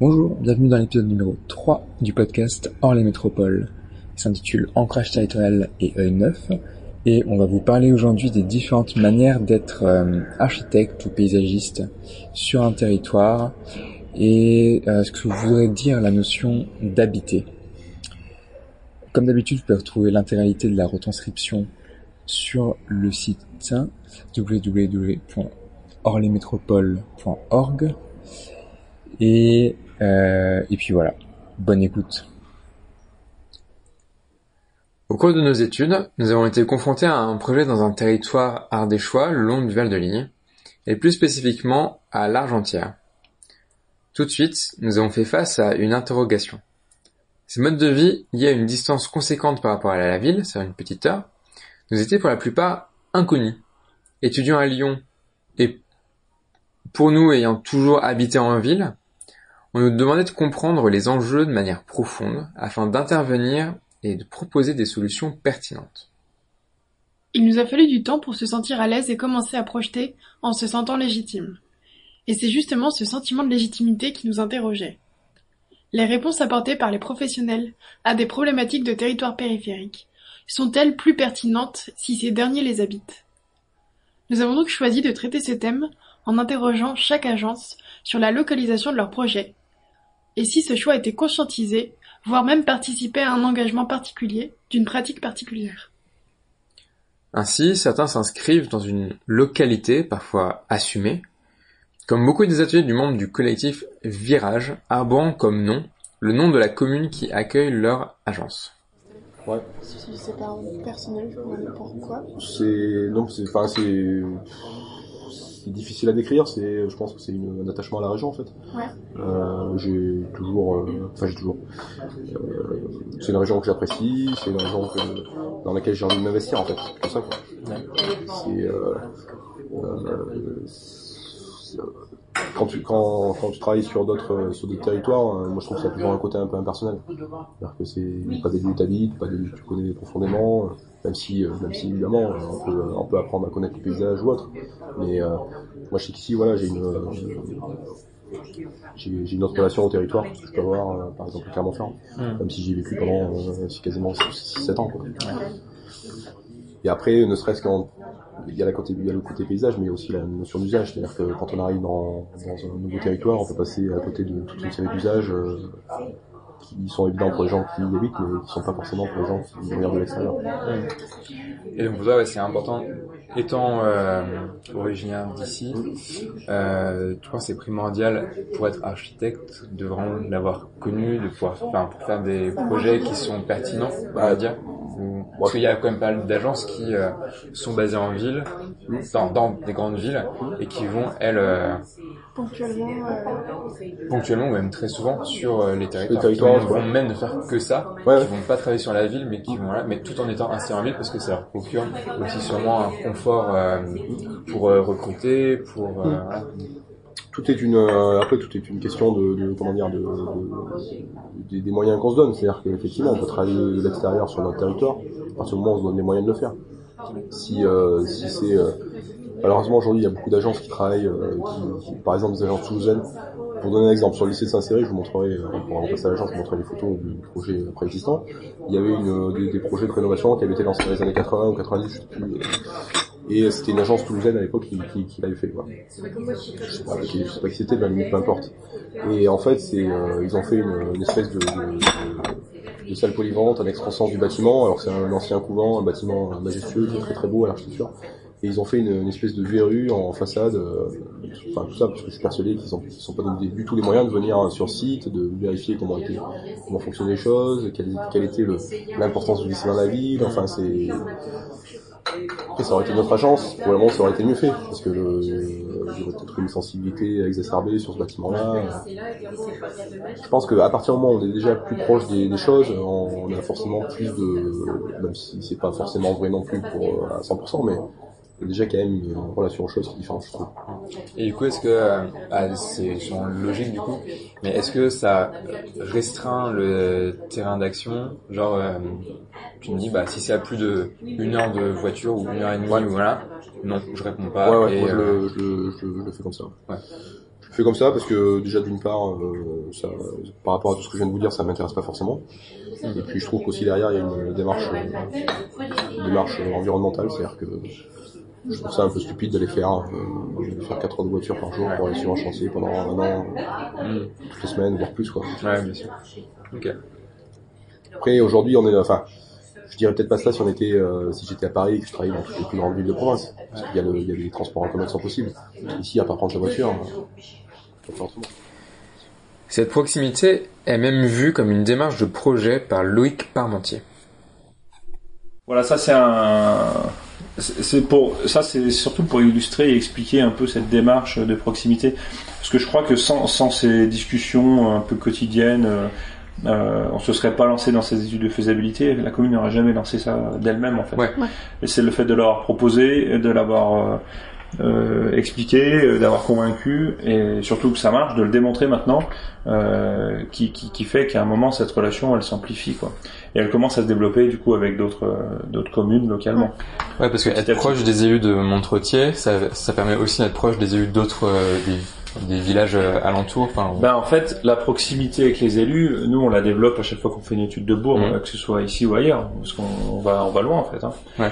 Bonjour, bienvenue dans l'épisode numéro 3 du podcast Hors les métropoles. Il s'intitule Ancrage territorial et œil neuf et on va vous parler aujourd'hui des différentes manières d'être euh, architecte ou paysagiste sur un territoire et euh, ce que voudrait dire la notion d'habiter. Comme d'habitude, vous pouvez retrouver l'intégralité de la retranscription sur le site www.orlemétropole.org et et puis voilà, bonne écoute. Au cours de nos études, nous avons été confrontés à un projet dans un territoire ardéchois le long du Val de Ligne, et plus spécifiquement à l'Argentière. Tout de suite, nous avons fait face à une interrogation. Ces modes de vie, liés à une distance conséquente par rapport à la ville, c'est une petite heure, nous étaient pour la plupart inconnus. Étudiants à Lyon, et pour nous ayant toujours habité en ville, on nous demandait de comprendre les enjeux de manière profonde afin d'intervenir et de proposer des solutions pertinentes. Il nous a fallu du temps pour se sentir à l'aise et commencer à projeter en se sentant légitime. Et c'est justement ce sentiment de légitimité qui nous interrogeait. Les réponses apportées par les professionnels à des problématiques de territoire périphérique sont-elles plus pertinentes si ces derniers les habitent? Nous avons donc choisi de traiter ce thème en interrogeant chaque agence sur la localisation de leur projet et si ce choix était conscientisé, voire même participait à un engagement particulier, d'une pratique particulière. Ainsi, certains s'inscrivent dans une localité parfois assumée, comme beaucoup des ateliers du monde du collectif Virage, arborant comme nom le nom de la commune qui accueille leur agence. Ouais. C'est pas personnel, je pourquoi. C'est non, c'est enfin c'est c'est difficile à décrire, c'est, je pense que c'est un attachement à la région en fait. Ouais. Euh, j'ai toujours, euh, enfin j'ai toujours. Euh, c'est une région que j'apprécie, c'est une région que, dans laquelle j'ai envie de m'investir en fait. C'est tout ça quoi. C'est, euh, euh, quand tu quand, quand tu travailles sur d'autres sur d'autres territoires, moi je trouve que ça a toujours un côté un peu impersonnel. C'est-à-dire que c'est pas des lieux où t'habites, pas des lieux que tu connais profondément même si, même si évidemment on peut, on peut apprendre à connaître le paysage ou autre. Mais euh, moi je sais qu'ici voilà j'ai une j'ai une autre relation au territoire que je peux avoir euh, par exemple à Clermont-Ferrand, mm. même si j'ai vécu pendant euh, quasiment 6-7 ans. Quoi. Et après, ne serait-ce qu'en il y a, la côté, il y a le côté paysage, mais aussi la notion d'usage. C'est-à-dire que quand on arrive dans, un nouveau territoire, on peut passer à côté de toute une série d'usages euh, qui sont évidents pour les gens qui y habitent, mais qui sont pas forcément pour les gens qui regardent de l'extérieur. Et donc pour c'est important. Étant euh, originaire d'ici, euh, que c'est primordial pour être architecte de vraiment l'avoir connu, de pouvoir, faire des projets qui sont pertinents, on va dire. Parce qu'il y a quand même pas mal d'agences qui euh, sont basées en ville, dans, dans, des grandes villes, et qui vont, elles, euh, ponctuellement, euh... ponctuellement ou même très souvent sur euh, les territoires, les territoires qui vont même ne faire que ça, ouais. qui vont pas travailler sur la ville, mais qui vont là, mais tout en étant installés en ville parce que ça leur procure aussi sûrement un confort euh, pour euh, recruter, pour voilà. Tout est une après tout est une question de, de comment dire de, de, des moyens qu'on se donne, c'est-à-dire qu'effectivement on peut travailler de l'extérieur sur notre territoire à partir du moment où on se donne les moyens de le faire. Si si c'est Malheureusement, aujourd'hui, il y a beaucoup d'agences qui travaillent, euh, qui, qui, par exemple des agences toulousaines. Pour donner un exemple, sur le lycée de Saint-Céré, je vous montrerai, euh, pour remplacer l'agence, je vous montrerai les photos du projet préexistant. Il y avait une, des, des, projets de rénovation qui avaient été lancés dans les années 80 ou 90, je sais plus. Et c'était une agence toulousaine à l'époque qui, qui, qui l'avait fait. Quoi. Je sais pas, sais pas qui c'était, mais peu importe. Et en fait, c'est, euh, ils ont fait une, une espèce de, de, de, salle polyvalente, un extension du bâtiment. Alors c'est un ancien couvent, un bâtiment majestueux, très très beau à l'architecture. Et ils ont fait une, une, espèce de verrue en façade, euh, enfin tout ça parce que je suis persuadé qu'ils ne sont pas donné du tout les moyens de venir sur site, de vérifier comment était, comment fonctionnaient les choses, quelle, quelle était l'importance du lycée dans la ville. Enfin c'est après, ça aurait été notre agence, probablement ça aurait été mieux fait, parce que y aurait peut-être une sensibilité exacerbée sur ce bâtiment-là. Je pense qu'à partir du moment où on est déjà plus proche des, des choses, on, a forcément plus de, même si c'est pas forcément vrai non plus pour à 100%, mais déjà quand même une relation aux choses différente, je trouve. Et du coup, est-ce que, ah, c'est logique du coup, mais est-ce que ça restreint le terrain d'action? Genre, euh, tu me dis, bah si c'est à plus de une heure de voiture ou une heure et demie, ouais. ou voilà, non, je réponds pas. Ouais, ouais, et, moi, euh... je, le, je, le, je, le fais comme ça. Ouais. Je fais comme ça parce que déjà d'une part, euh, ça, par rapport à tout ce que je viens de vous dire, ça m'intéresse pas forcément. Et puis je trouve qu'aussi derrière il y a une démarche, euh, une démarche environnementale, c'est-à-dire que je trouve ça un peu stupide d'aller faire, euh, de faire 4 heures de voiture par jour pour aller sur un chantier pendant un an, toutes les semaines, voire plus quoi. Ouais, bien sûr. Ok. Après aujourd'hui on est, enfin, je dirais peut-être pas ça si on était, euh, si j'étais à Paris et que je travaillais dans toutes les plus grandes villes de province, parce qu'il y a, le, il y a les transports en commun qui sont possibles. Ici, à part prendre sa voiture, on peut faire autrement. Cette proximité est même vue comme une démarche de projet par Loïc Parmentier. Voilà, ça c'est un, c'est pour, ça c'est surtout pour illustrer et expliquer un peu cette démarche de proximité, parce que je crois que sans, sans ces discussions un peu quotidiennes, euh, euh, on se serait pas lancé dans ces études de faisabilité. La commune n'aurait jamais lancé ça d'elle-même en fait. Ouais. Ouais. Et c'est le fait de l'avoir proposé, de l'avoir euh, expliqué, euh, d'avoir convaincu, et surtout que ça marche, de le démontrer maintenant, euh, qui, qui, qui fait qu'à un moment cette relation elle s'amplifie quoi. Et elle commence à se développer du coup avec d'autres euh, d'autres communes localement. Ouais, parce que être proche des élus de Montretier, ça, ça permet aussi d'être proche des élus d'autres euh, des, des villages euh, alentours. Enfin, Ben en fait, la proximité avec les élus, nous on la développe à chaque fois qu'on fait une étude de bourg, Mhm. euh, que ce soit ici ou ailleurs, parce qu'on on va on va loin en fait. Hein. Ouais.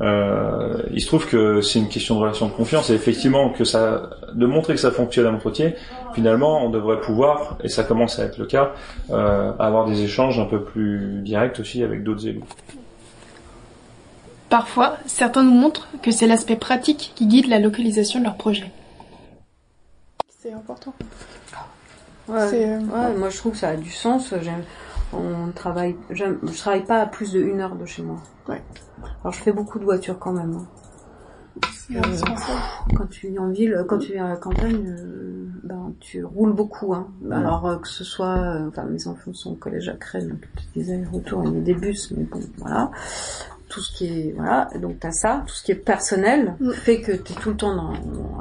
Euh, il se trouve que c'est une question de relation de confiance et effectivement que ça, de montrer que ça fonctionne à Montretier, finalement on devrait pouvoir, et ça commence à être le cas, euh, avoir des échanges un peu plus directs aussi avec d'autres élus. Parfois, certains nous montrent que c'est l'aspect pratique qui guide la localisation de leur projet. C'est important. Ouais, euh, ouais, moi je trouve que ça a du sens. J'aime, on travaille, j'aime- je travaille pas à plus de une heure de chez moi. Ouais. Alors je fais beaucoup de voitures quand même. hein. Indispensable. Quand tu vis en ville, quand tu vis à la campagne, euh, ben tu roules beaucoup. Hein. Alors euh, que ce soit, euh, enfin mes enfants sont au collège à Crène, donc des allers-retours, il y a des bus, mais bon, voilà. Tout ce qui est, voilà, donc t'as ça, tout ce qui est personnel Mm. fait que t'es tout le temps dans,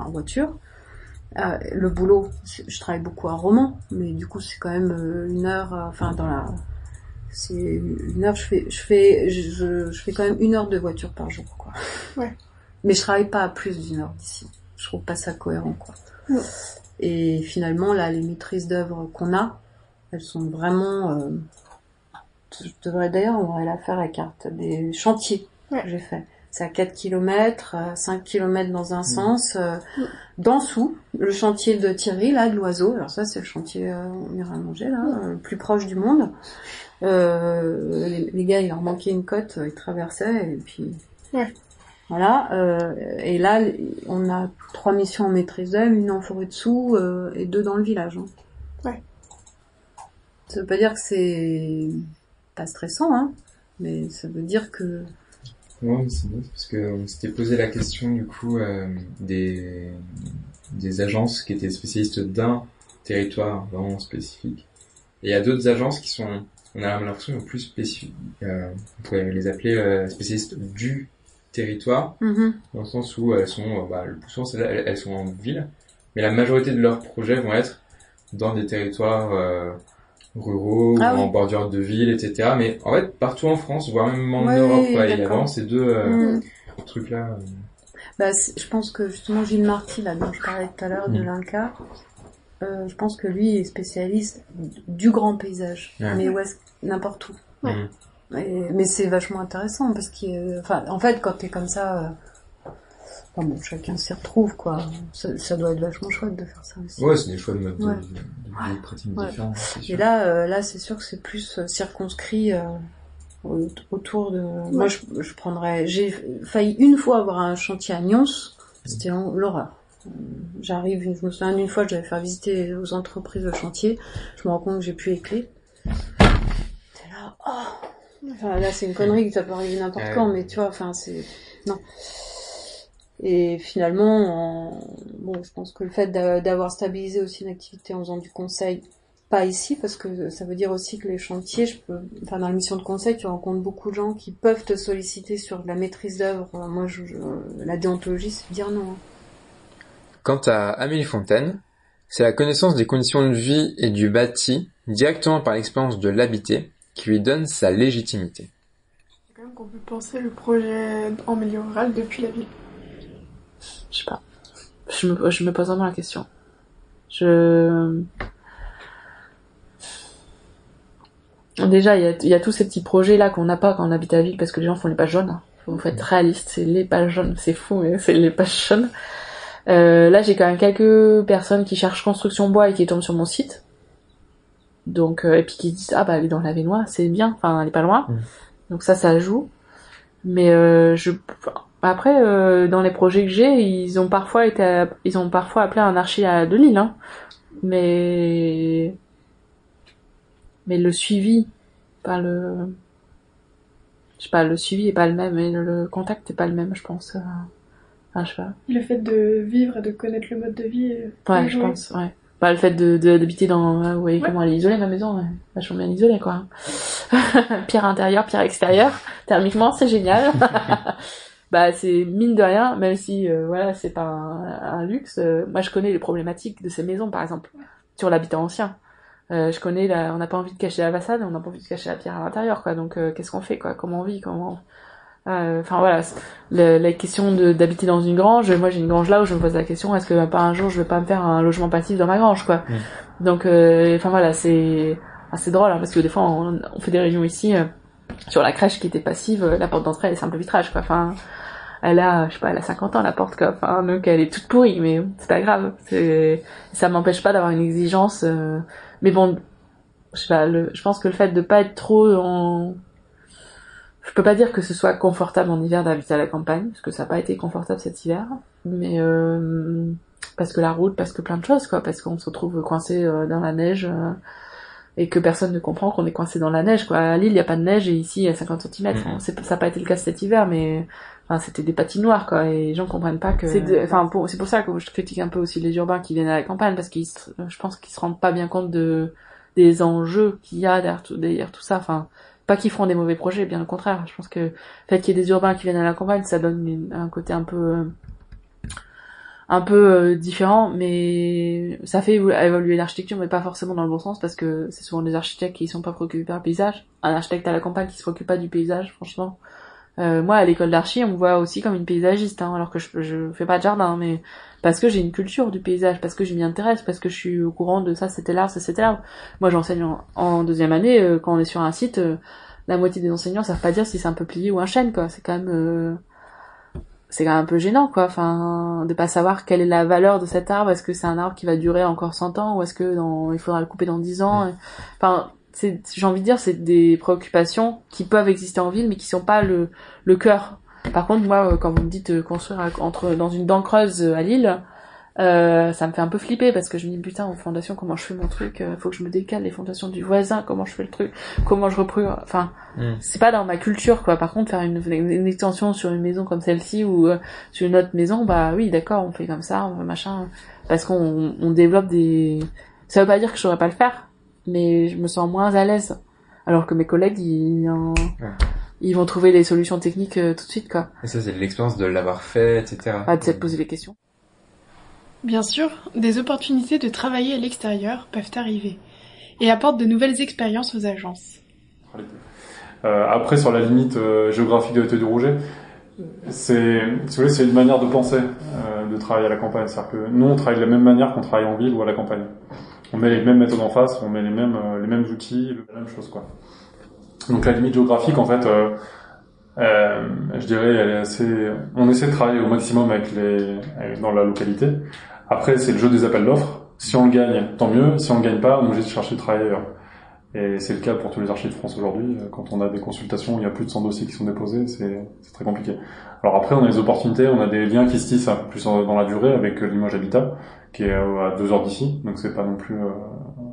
en voiture. Euh, le boulot, je travaille beaucoup à Romans, mais du coup c'est quand même euh, une heure, euh, enfin dans la, c'est une heure, je fais, je fais, je, fais quand même une heure de voiture par jour, quoi. Ouais. Mais je travaille pas à plus d'une heure d'ici. Je trouve pas ça cohérent, quoi. Ouais. Et finalement, là, les maîtrises d'œuvre qu'on a, elles sont vraiment, euh, je devrais d'ailleurs, on devrait la faire à carte des chantiers Ouais. que j'ai fait. C'est à 4 km, 5 km dans un Mm. sens. Euh, D'en dessous, le chantier de Thierry, là, de l'oiseau. Alors ça, c'est le chantier, euh, on ira manger, là, Mm. euh, le plus proche du monde. Euh, les, les gars, il leur manquait une côte, euh, ils traversaient, et puis... Ouais. Voilà, euh, et là, on a trois missions en maîtrise d'œuvre, une en forêt dessous euh, et deux dans le village. hein. Ouais. Ça veut pas dire que c'est pas stressant, hein, mais ça veut dire que Ouais, c'est bien, parce qu'on s'était posé la question du coup euh, des, des agences qui étaient spécialistes d'un territoire vraiment spécifique. Et il y a d'autres agences qui sont, on a l'impression, plus spécifiques. Euh, on pourrait les appeler euh, spécialistes du territoire, Mhm. dans le sens où elles sont, bah, le plus souvent, elles, elles sont en ville, mais la majorité de leurs projets vont être dans des territoires euh, ruraux Ah ou en oui. bordure de ville, etc. Mais en fait, partout en France, voire même en Ouais, Europe, ouais, il y a vraiment ces deux euh, Mhm. trucs-là. Bah, je pense que justement Gilles Marty, là, dont je parlais tout à l'heure, de Mm. l'Inca, euh, je pense que lui est spécialiste du grand paysage, Ouais. mais où est-ce- n'importe où. Et- mais c'est vachement intéressant parce que, enfin, en fait, quand t'es comme ça, euh, enfin, bon, chacun s'y retrouve, quoi. Ça, ça doit être vachement chouette de faire ça aussi. Ouais, c'est des choix de mode de, Ouais. de, de- de pratiques Ouais. différentes. Et là, euh, là, c'est sûr que c'est plus euh, circonscrit euh, au- autour de. Moi, je, je prendrais. J'ai failli une fois avoir un chantier à Nyons. C'était en- l'horreur. Euh, J'arrive, je me souviens d'une fois, je devais faire visiter aux entreprises le chantier. Je me rends compte que j'ai plus les clés. C'est là, oh Enfin, là, c'est une connerie que ça peut arriver n'importe Ouais. quand, mais tu vois, enfin, c'est non. Et finalement, en- bon, je pense que le fait d'a- d'avoir stabilisé aussi une activité en faisant du conseil, pas ici, parce que ça veut dire aussi que les chantiers, je peux, enfin, dans la mission de conseil, tu rencontres beaucoup de gens qui peuvent te solliciter sur de la maîtrise d'œuvre. Moi, je, je- la déontologie, c'est dire non. hein. Quant à Amélie Fontaine, c'est la connaissance des conditions de vie et du bâti, directement par l'expérience de l'habité, qui lui donne sa légitimité. C'est quand même qu'on peut penser le projet en milieu rural depuis la ville. Je sais pas. Je me, je me pose vraiment la question. Je déjà il y a, y a tous ces petits projets là qu'on n'a pas quand on habite à la ville parce que les gens font les pages jaunes. Faut être réaliste, c'est les pages jaunes, c'est fou mais c'est les pages jaunes. Euh, là j'ai quand même quelques personnes qui cherchent construction bois et qui tombent sur mon site. Donc euh, et puis qui disent ah bah elle est dans la Vénois, c'est bien, enfin elle est pas loin. Mm. Donc ça ça joue. Mais euh, je après euh, dans les projets que j'ai, ils ont parfois été ils ont parfois appelé un archi à de Lille hein. Mais mais le suivi pas le je sais pas le suivi est pas le même et le, contact est pas le même je pense. euh. Enfin, je sais pas. Le fait de vivre et de connaître le mode de vie. euh, Ouais, je pense, ouais. Bah, le fait de, d'habiter dans, ouais, vous voyez Ouais. comment elle est isolée, ma maison, ouais. vachement bien isolée, quoi. pierre intérieur, pierre extérieur. Thermiquement, c'est génial. bah, c'est mine de rien, même si, euh, voilà, c'est pas un, un luxe. euh, moi, je connais les problématiques de ces maisons, par exemple, sur l'habitat ancien. Euh, je connais la, on n'a pas envie de cacher la façade, on n'a pas envie de cacher la pierre à l'intérieur, quoi. Donc, euh, qu'est-ce qu'on fait, quoi? Comment on vit, comment, Enfin voilà, le- la question d'habiter dans une grange. Moi, j'ai une grange là où je me pose la question est-ce que pas un jour je vais pas me faire un logement passif dans ma grange, quoi? Donc, euh, enfin voilà, c'est assez drôle hein, parce que des fois on, on fait des réunions ici sur la crèche qui était passive, la porte d'entrée elle est simple vitrage, quoi. Enfin, elle a, je sais pas, elle a 50 ans la porte, quoi. Enfin, donc elle est toute pourrie, mais c'est pas grave. C'est, ça m'empêche pas d'avoir une exigence. euh, Mais bon, je sais pas, le, je pense que le fait de pas être trop en je peux pas dire que ce soit confortable en hiver d'habiter à la campagne, parce que ça n'a pas été confortable cet hiver, mais euh, parce que la route, parce que plein de choses, quoi, parce qu'on se retrouve coincé euh, dans la neige euh, et que personne ne comprend qu'on est coincé dans la neige, quoi. À Lille, il y a pas de neige et ici, il y a 50 cm. C'est ça n'a pas été le cas cet hiver, mais enfin, c'était des patinoires, quoi, et les gens comprennent pas que. C'est enfin, pour, c'est pour ça que je critique un peu aussi les urbains qui viennent à la campagne, parce qu'ils, je pense qu'ils se rendent pas bien compte de des enjeux qu'il y a derrière tout, derrière tout ça. Enfin, pas qu'ils feront des mauvais projets, bien au contraire. Je pense que le fait qu'il y ait des urbains qui viennent à la campagne, ça donne une- un côté un peu un peu euh, différent, mais ça fait évolu- évoluer l'architecture, mais pas forcément dans le bon sens, parce que c'est souvent des architectes qui sont pas préoccupés par le paysage. Un architecte à la campagne qui se préoccupe pas du paysage, franchement. Euh, moi, à l'école d'archi, on me voit aussi comme une paysagiste, hein, alors que je, je fais pas de jardin, mais parce que j'ai une culture du paysage, parce que je m'y intéresse, parce que je suis au courant de ça, c'était l'arbre, ça, c'était l'arbre. Moi, j'enseigne en, en deuxième année, euh, quand on est sur un site, euh, la moitié des enseignants savent pas dire si c'est un peuplier ou un chêne, quoi. C'est quand même, euh, c'est quand même un peu gênant, quoi. Enfin, de pas savoir quelle est la valeur de cet arbre. Est-ce que c'est un arbre qui va durer encore 100 ans ou est-ce que dans, il faudra le couper dans 10 ans? Enfin, c'est, j'ai envie de dire, c'est des préoccupations qui peuvent exister en ville, mais qui sont pas le, le cœur. Par contre, moi, euh, quand vous me dites euh, construire à- entre dans une dent creuse euh, à Lille, euh, ça me fait un peu flipper parce que je me dis putain aux fondations comment je fais mon truc, euh, faut que je me décale les fondations du voisin, comment je fais le truc, comment je reprends, enfin Mm. c'est pas dans ma culture quoi. Par contre faire une, une extension sur une maison comme celle-ci ou euh, sur une autre maison, bah oui d'accord on fait comme ça, on fait machin, parce qu'on on développe des, ça veut pas dire que je saurais pas le faire, mais je me sens moins à l'aise. Alors que mes collègues ils, en- ils vont trouver les solutions techniques euh, tout de suite quoi. Et ça, c'est l'expérience de l'avoir fait, etc. Pas de s'être posé les questions. Bien sûr, des opportunités de travailler à l'extérieur peuvent arriver et apportent de nouvelles expériences aux agences. Euh, après, sur la limite euh, géographique de l'été du Rouget, c'est, si vous voulez, c'est une manière de penser euh, de travailler à la campagne. C'est-à-dire que nous, on travaille de la même manière qu'on travaille en ville ou à la campagne. On met les mêmes méthodes en face, on met les mêmes, euh, les mêmes outils, la même chose, quoi. Donc la limite géographique, en fait, euh, euh, je dirais, elle est assez. On essaie de travailler au maximum avec les, dans la localité. Après, c'est le jeu des appels d'offres. Si on le gagne, tant mieux. Si on le gagne pas, on est obligé de chercher de travailler ailleurs. Et c'est le cas pour tous les archives de France aujourd'hui. Euh, Quand on a des consultations, il y a plus de 100 dossiers qui sont déposés, c'est très compliqué. Alors après, on a des opportunités, on a des liens qui se tissent plus dans la durée avec euh, Limoges Habitat, qui est euh, à deux heures d'ici. Donc c'est pas non plus... euh,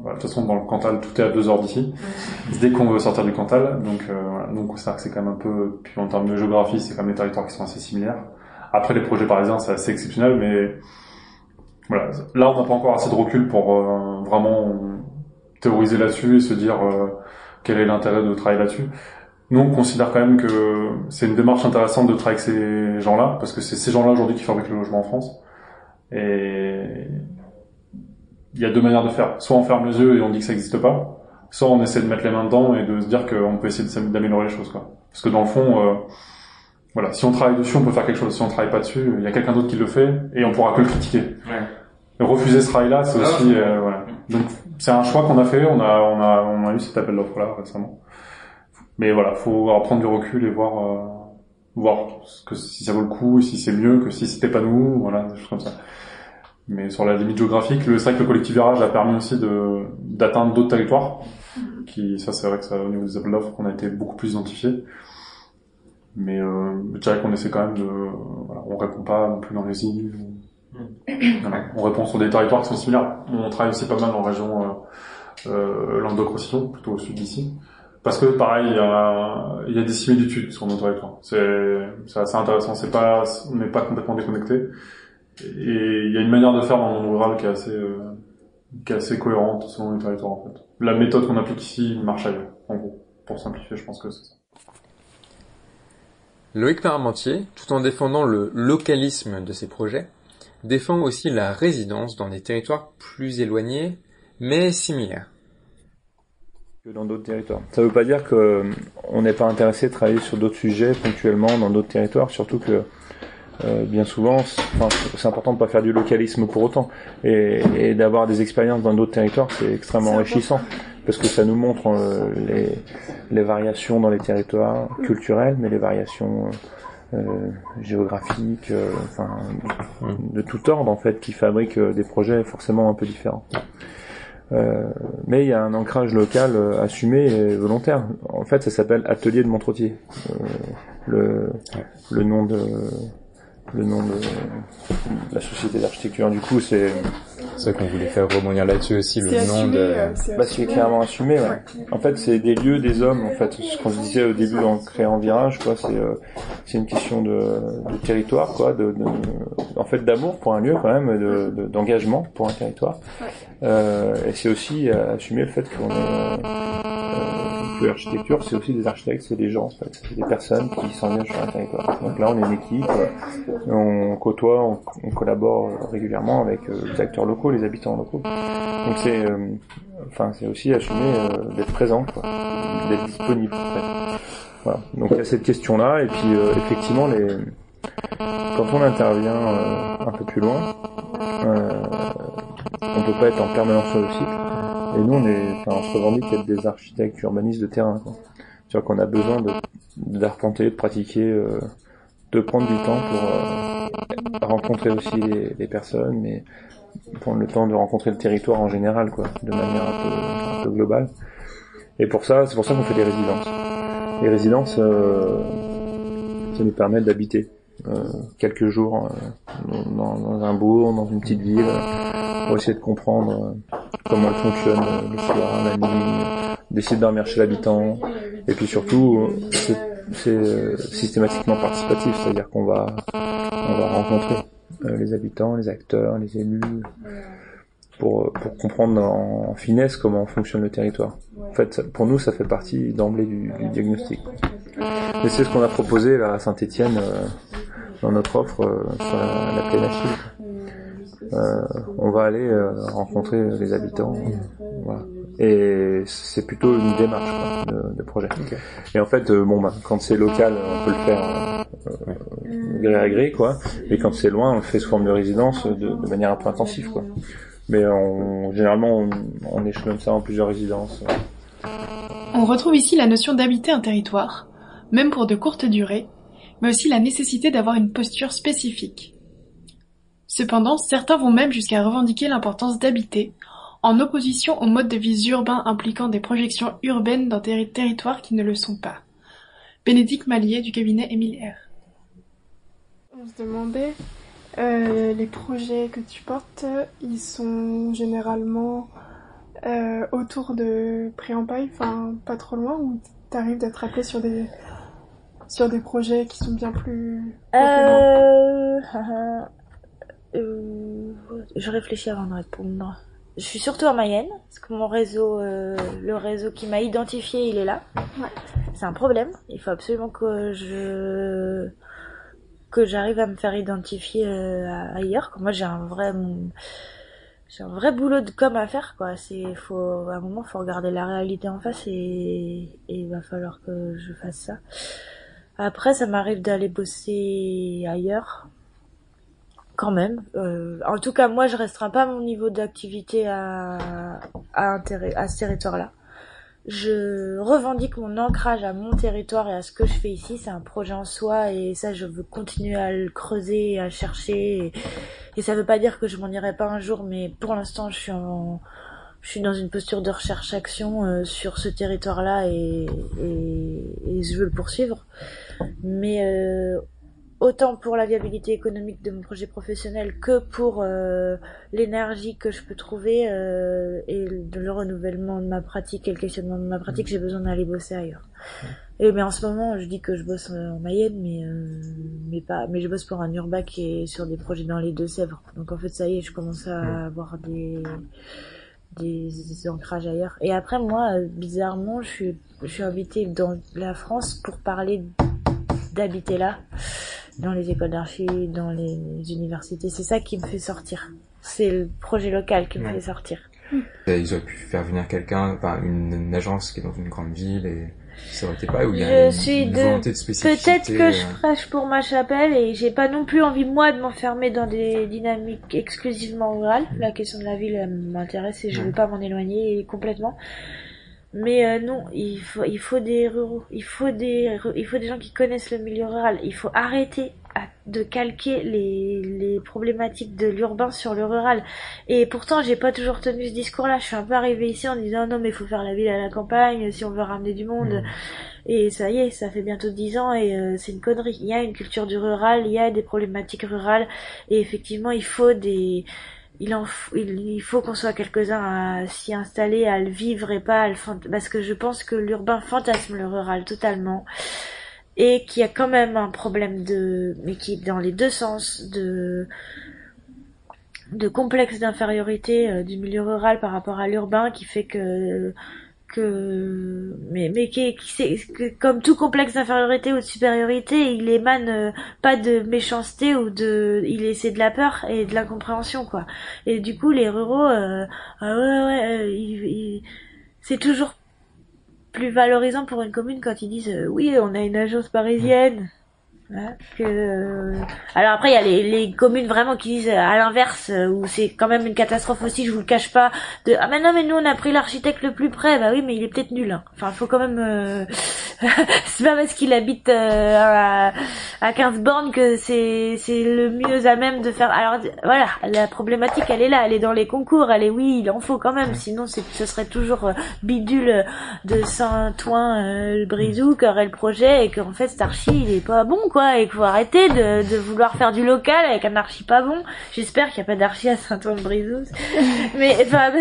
voilà, de toute façon, dans le Cantal, tout est à deux heures d'ici. Dès qu'on veut sortir du Cantal, donc euh, voilà. donc c'est vrai que c'est quand même un peu... Puis en termes de géographie, c'est quand même des territoires qui sont assez similaires. Après, les projets parisiens, c'est assez exceptionnel, mais voilà. Là, on n'a pas encore assez de recul pour euh, vraiment théoriser là-dessus et se dire euh, quel est l'intérêt de travailler là-dessus. Nous, on considère quand même que c'est une démarche intéressante de travailler avec ces gens-là, parce que c'est ces gens-là aujourd'hui qui fabriquent le logement en France. Et il y a deux manières de faire. Soit on ferme les yeux et on dit que ça n'existe pas, soit on essaie de mettre les mains dedans et de se dire qu'on peut essayer d'améliorer les choses. Quoi. Parce que dans le fond, euh, voilà, si on travaille dessus, on peut faire quelque chose. Si on travaille pas dessus, il y a quelqu'un d'autre qui le fait et on pourra que le critiquer. Ouais. refuser ce rail-là, c'est Ah, aussi euh, voilà. Donc c'est un choix qu'on a fait. On a on a on a eu cet appel d'offre-là récemment. Mais voilà, faut prendre du recul et voir euh, voir que si ça vaut le coup, si c'est mieux que si c'était pas nous, voilà, des choses comme ça. Mais sur la limite géographique, le c'est vrai que le collectif virage a permis aussi de d'atteindre d'autres territoires. Qui ça c'est vrai que ça au niveau des appels d'offres qu'on a été beaucoup plus identifiés. Mais euh, je dirais qu'on essaie quand même de voilà, on répond pas non plus dans les îles. Voilà, on répond sur des territoires qui sont similaires. On travaille aussi pas mal en région euh, euh, Languedoc-Roussillon, plutôt au sud d'ici. Parce que pareil, il y a, il y a des similitudes sur nos territoires. C'est, c'est assez intéressant. C'est pas, on n'est pas complètement déconnecté. Et il y a une manière de faire dans le monde rural qui est assez, euh, qui est assez cohérente selon les territoires en fait. La méthode qu'on applique ici marche ailleurs. En gros, pour simplifier, je pense que c'est ça. Loïc Parmentier, tout en défendant le localisme de ses projets, défend aussi la résidence dans des territoires plus éloignés, mais similaires. que dans d'autres territoires. Ça veut pas dire que euh, on n'est pas intéressé de travailler sur d'autres sujets ponctuellement dans d'autres territoires, surtout que euh, bien souvent, c'est important de pas faire du localisme pour autant et, et d'avoir des expériences dans d'autres territoires, c'est extrêmement enrichissant parce que ça nous montre euh, les, les variations dans les territoires culturels, mais les variations euh, géographiques, euh, enfin de tout ordre en fait, qui fabriquent des projets forcément un peu différents. Euh, mais il y a un ancrage local euh, assumé et volontaire. En fait, ça s'appelle Atelier de Montrotier. Euh, le, le nom de le nom de la société d'architecture. Du coup, c'est C'est vrai qu'on voulait faire rebondir là-dessus aussi, le nom assumé, de... euh, c'est bah, clairement assumé. Ouais. Ouais. En fait, c'est des lieux, des hommes. En fait, ce qu'on se disait au début en créant Virage, quoi, c'est euh, c'est une question de, de territoire, quoi, de, de en fait d'amour pour un lieu quand même, de- de- d'engagement pour un territoire. Euh, et c'est aussi euh, assumer le fait qu'on est euh, l'architecture, c'est aussi des architectes, c'est des gens, en fait, c'est des personnes qui s'engagent sur un territoire. Donc là, on est une équipe, euh, on côtoie, on, collabore régulièrement avec euh, les acteurs locaux, les habitants locaux. Donc c'est, euh, enfin, c'est aussi assumer d'être présent, d'être disponible. Voilà. Donc il y a cette question-là, et puis effectivement, les, quand on intervient un peu plus loin, on peut pas être en permanence sur le site. Et nous, on est, enfin, on se revendique être des architectes urbanistes de terrain. C'est-à-dire qu'on a besoin de d'arpenter, de pratiquer, euh, de prendre du temps pour euh, rencontrer aussi les, les personnes, mais prendre le temps de rencontrer le territoire en général, quoi, de manière un peu, un peu globale. Et pour ça, c'est pour ça qu'on fait des résidences. Les résidences, euh, ça nous permet d'habiter quelques jours euh, dans, dans un bourg, dans une petite ville, euh, pour essayer de comprendre euh, comment elle fonctionne euh, le soir, la nuit, euh, d'essayer de dormir chez l'habitant, et puis surtout, euh, c'est euh, systématiquement participatif, c'est-à-dire qu'on va on va rencontrer euh, les habitants, les acteurs, les élus, pour, pour comprendre en, finesse comment fonctionne le territoire. En fait, pour nous, ça fait partie d'emblée du, du diagnostic. Et c'est ce qu'on a proposé là, à Saint-Étienne dans notre offre euh, sur la, la plaine Achille. Euh, on va aller euh, rencontrer les habitants. Voilà. Et c'est plutôt une démarche quoi, de, de projet. Et en fait, euh, bon, bah, quand c'est local, on peut le faire euh, euh, gré à gré, quoi. Et quand c'est loin, on le fait sous forme de résidence euh, de, de manière un peu intensive, quoi. Mais on, généralement, on, on échelonne ça en plusieurs résidences. On retrouve ici la notion d'habiter un territoire, même pour de courtes durées, mais aussi la nécessité d'avoir une posture spécifique. Cependant, certains vont même jusqu'à revendiquer l'importance d'habiter, en opposition au mode de vie urbain impliquant des projections urbaines dans des territoires qui ne le sont pas. Bénédicte Mallier du cabinet Émile R. On se demandait, euh, les projets que tu portes, ils sont généralement euh, autour de Préampaille, enfin pas trop loin, ou t'arrives d'être sur des sur des projets qui sont bien plus. Euh... euh, Je réfléchis avant de répondre. Je suis surtout en Mayenne, parce que mon réseau, euh, le réseau qui m'a identifié, il est là. Ouais. C'est un problème. Il faut absolument que je que j'arrive à me faire identifier euh, à- ailleurs. Moi, j'ai un vrai j'ai un vrai boulot de com à faire quoi. C'est faut à un moment faut regarder la réalité en face et il va falloir que je fasse ça. Après, ça m'arrive d'aller bosser ailleurs quand même. Euh, en tout cas, moi, je resterai pas mon niveau d'activité à, à, ce territoire-là. Je revendique mon ancrage à mon territoire et à ce que je fais ici. C'est un projet en soi et ça, je veux continuer à le creuser, à chercher. Et, et ça veut pas dire que je m'en irai pas un jour, mais pour l'instant, je suis je suis dans une posture de recherche-action euh, sur ce territoire-là et, je veux le poursuivre. Mais euh, autant pour la viabilité économique de mon projet professionnel que pour euh, l'énergie que je peux trouver euh, et le renouvellement de ma pratique et le questionnement de ma pratique, j'ai besoin d'aller bosser ailleurs. Et mais en ce moment, je dis que je bosse en Mayenne, mais euh, mais pas, mais je bosse pour un urbac qui est sur des projets dans les Deux-Sèvres. Donc en fait, ça y est, je commence à avoir des des ancrages ailleurs. Et après, moi, bizarrement, je suis je suis invitée dans la France pour parler d'habiter là dans les écoles d'archi, dans les universités. C'est ça qui me fait sortir. C'est le projet local qui me fait sortir. Ils auraient pu faire venir quelqu'un, enfin une, agence qui est dans une grande ville et ça aurait été pas où il y a je une, volonté de spécificité. Peut-être que je euh. prêche pour ma chapelle et j'ai pas non plus envie moi de m'enfermer dans des dynamiques exclusivement rurales. La question de la ville m'intéresse et je veux pas m'en éloigner complètement. Mais euh, non, il faut, il faut des ruraux, il faut des, il faut des gens qui connaissent le milieu rural. Il faut arrêter de calquer les, les problématiques de l'urbain sur le rural. Et pourtant, j'ai pas toujours tenu ce discours-là. Je suis un peu arrivée ici en disant non, mais il faut faire la ville à la campagne si on veut ramener du monde. Mmh. Et ça y est, ça fait bientôt dix ans et euh, c'est une connerie. Il y a une culture du rural, il y a des problématiques rurales et effectivement, il faut des il, en il, faut qu'on soit quelques-uns à s'y installer, à le vivre et pas à le parce que je pense que l'urbain fantasme le rural totalement et qu'il y a quand même un problème de mais qui est dans les deux sens de de complexe d'infériorité euh, du milieu rural par rapport à l'urbain qui fait que que mais mais qui, qui que comme tout complexe d'infériorité ou de supériorité il émane euh, pas de méchanceté ou de il essaie de la peur et de l'incompréhension quoi. Et du coup les ruraux euh, ah ouais ouais euh, c'est toujours plus valorisant pour une commune quand ils disent oui on a une agence parisienne que... Alors après, il y a les, les, communes vraiment qui disent à l'inverse, euh, où c'est quand même une catastrophe aussi, je vous le cache pas, de ah mais non mais nous on a pris l'architecte le plus près, bah oui mais il est peut-être nul. Hein. Enfin, faut quand même... Euh... c'est pas parce qu'il habite euh, à, à 15 bornes que c'est c'est le mieux à même de faire... Alors voilà, la problématique elle est là, elle est dans les concours, elle est oui, il en faut quand même, sinon c'est ce serait toujours euh, bidule de Saint-Ouen, euh, qui aurait le projet et qu'en fait cet archi il est pas bon quoi et qu'il faut arrêter de, de, vouloir faire du local avec un archi pas bon. J'espère qu'il n'y a pas d'archi à Saint-Ouen-de-Brizous. mais enfin,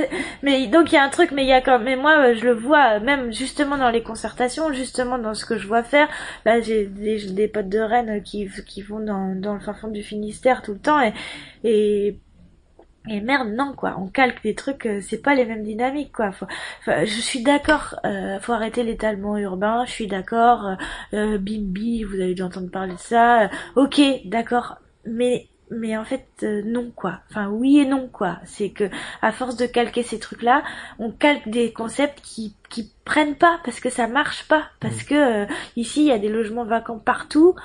mais donc il y a un truc, mais il y a quand mais moi je le vois même justement dans les concertations, justement dans ce que je vois faire. Là j'ai des, des potes de Rennes qui qui vont dans dans le fin fond du Finistère tout le temps et et et merde, non quoi, on calque des trucs, euh, c'est pas les mêmes dynamiques quoi. je suis d'accord, euh, faut arrêter l'étalement urbain, je suis d'accord. Euh, euh, Bimbi, vous avez dû entendre parler de ça. ok, d'accord, mais mais en fait non quoi. Enfin oui et non quoi. C'est que à force de calquer ces trucs là, on calque des concepts qui qui prennent pas parce que ça marche pas parce mmh. que ici il y a des logements vacants partout.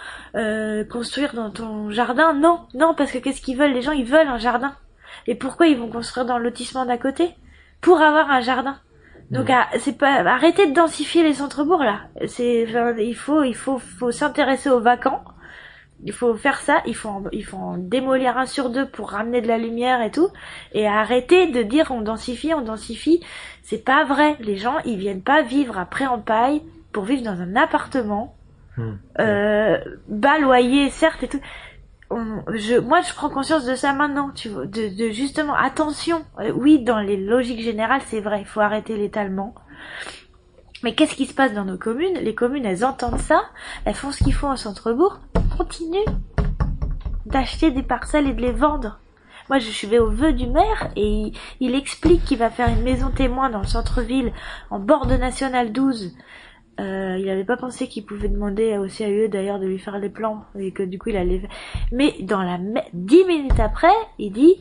construire dans ton jardin, non non parce que qu'est-ce qu'ils veulent? Les gens Ils veulent un jardin et pourquoi ils vont construire dans le lotissement d'à côté? Pour avoir un jardin. Donc ah, c'est pas arrêtez de densifier les centres-bourgs là. C'est il faut il faut faut s'intéresser aux vacants. Il faut faire ça, il faut en, il faut en démolir un sur deux pour ramener de la lumière et tout et arrêter de dire on densifie, on densifie. C'est pas vrai. Les gens, ils viennent pas vivre après en paille pour vivre dans un appartement hmm. euh, bas loyer certes et tout moi, je prends conscience de ça maintenant, tu vois, de, justement, attention, euh, oui, dans les logiques générales, c'est vrai, il faut arrêter l'étalement. Mais qu'est-ce qui se passe dans nos communes? Les communes, elles entendent ça, elles font ce qu'il faut en centre-bourg, continuent d'acheter des parcelles et de les vendre. Moi, je suis au vœu du maire et il, il explique qu'il va faire une maison témoin dans le centre-ville, en bord de National 12, euh, il n'avait pas pensé qu'il pouvait demander au CAE d'ailleurs de lui faire les plans et que du coup il allait. Mais dans la dix minutes après, il dit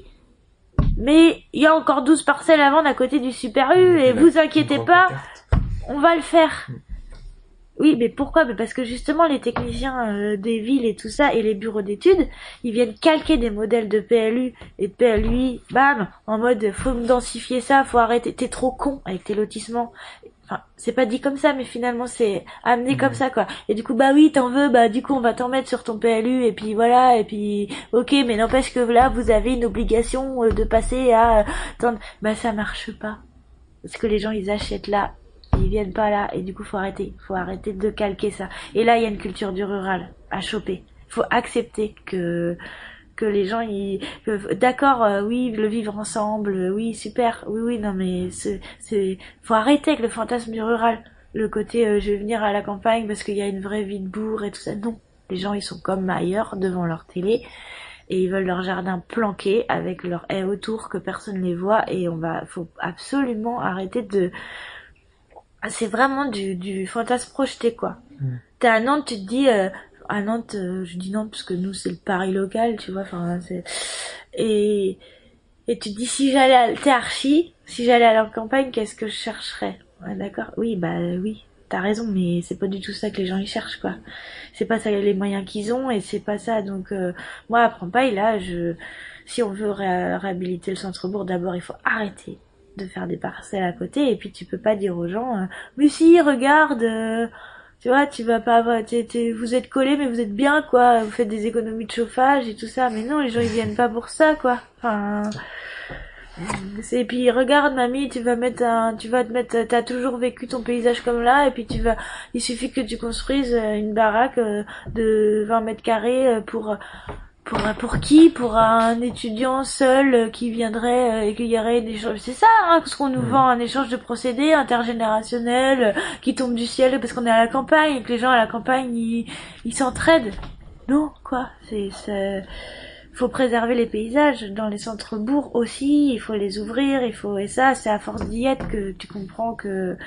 mais il y a encore 12 parcelles à vendre à côté du Super U et vous inquiétez pas, on va le faire. Oui, mais pourquoi? Mais Parce que justement, les techniciens euh, des villes et tout ça, et les bureaux d'études, ils viennent calquer des modèles de PLU et de PLUI, bam, en mode faut densifier ça, faut arrêter, t'es trop con avec tes lotissements. Enfin, c'est pas dit comme ça, mais finalement c'est amené comme ça, quoi. Et du coup, bah oui, t'en veux, bah du coup on va t'en mettre sur ton PLU, et puis voilà, et puis ok, mais n'empêche que là vous avez une obligation euh, de passer à... Bah ça marche pas. Parce que les gens ils achètent là ils viennent pas là et du coup faut arrêter faut arrêter de calquer ça et là il y a une culture du rural à choper faut accepter que que les gens ils d'accord euh, oui le vivre ensemble oui super oui oui non mais c'est faut arrêter avec le fantasme du rural le côté euh, je vais venir à la campagne parce qu'il y a une vraie vie de bourg et tout ça non les gens ils sont comme ailleurs devant leur télé et ils veulent leur jardin planqué avec leur haie autour que personne les voit et on va faut absolument arrêter de c'est vraiment du, du fantasme projeté, quoi. Mm. T'es à Nantes, tu te dis, euh, à Nantes, euh, je dis Nantes parce que nous, c'est le Paris local, tu vois, enfin, et, et tu te dis, si j'allais à, t'es si j'allais à la campagne, qu'est-ce que je chercherais? Ouais, d'accord. Oui, bah, oui. T'as raison, mais c'est pas du tout ça que les gens y cherchent, quoi. C'est pas ça les moyens qu'ils ont, et c'est pas ça. Donc, euh, moi, à Prampaille, là, je, si on veut réhabiliter le centre-bourg, d'abord, il faut arrêter de faire des parcelles à côté et puis tu peux pas dire aux gens euh, mais si regarde euh, tu vois tu vas pas avoir vous êtes collés mais vous êtes bien quoi. Vous faites des économies de chauffage et tout ça. Mais non les gens ils viennent pas pour ça quoi. Enfin et puis regarde mamie tu vas mettre un tu vas te mettre t'as toujours vécu ton paysage comme là et puis tu vas il suffit que tu construises une baraque euh, de 20 mètres carrés pour pour pour qui? Pour un étudiant seul qui viendrait euh, et qu'il y aurait des choses. C'est ça, hein, ce qu'on nous mm. vend, un échange de procédés intergénérationnel euh, qui tombe du ciel parce qu'on est à la campagne et que les gens à la campagne ils ils s'entraident. Non, quoi? C'est faut préserver les paysages dans les centres bourgs aussi. Il faut les ouvrir. Il faut et ça, c'est à force d'y être que tu comprends que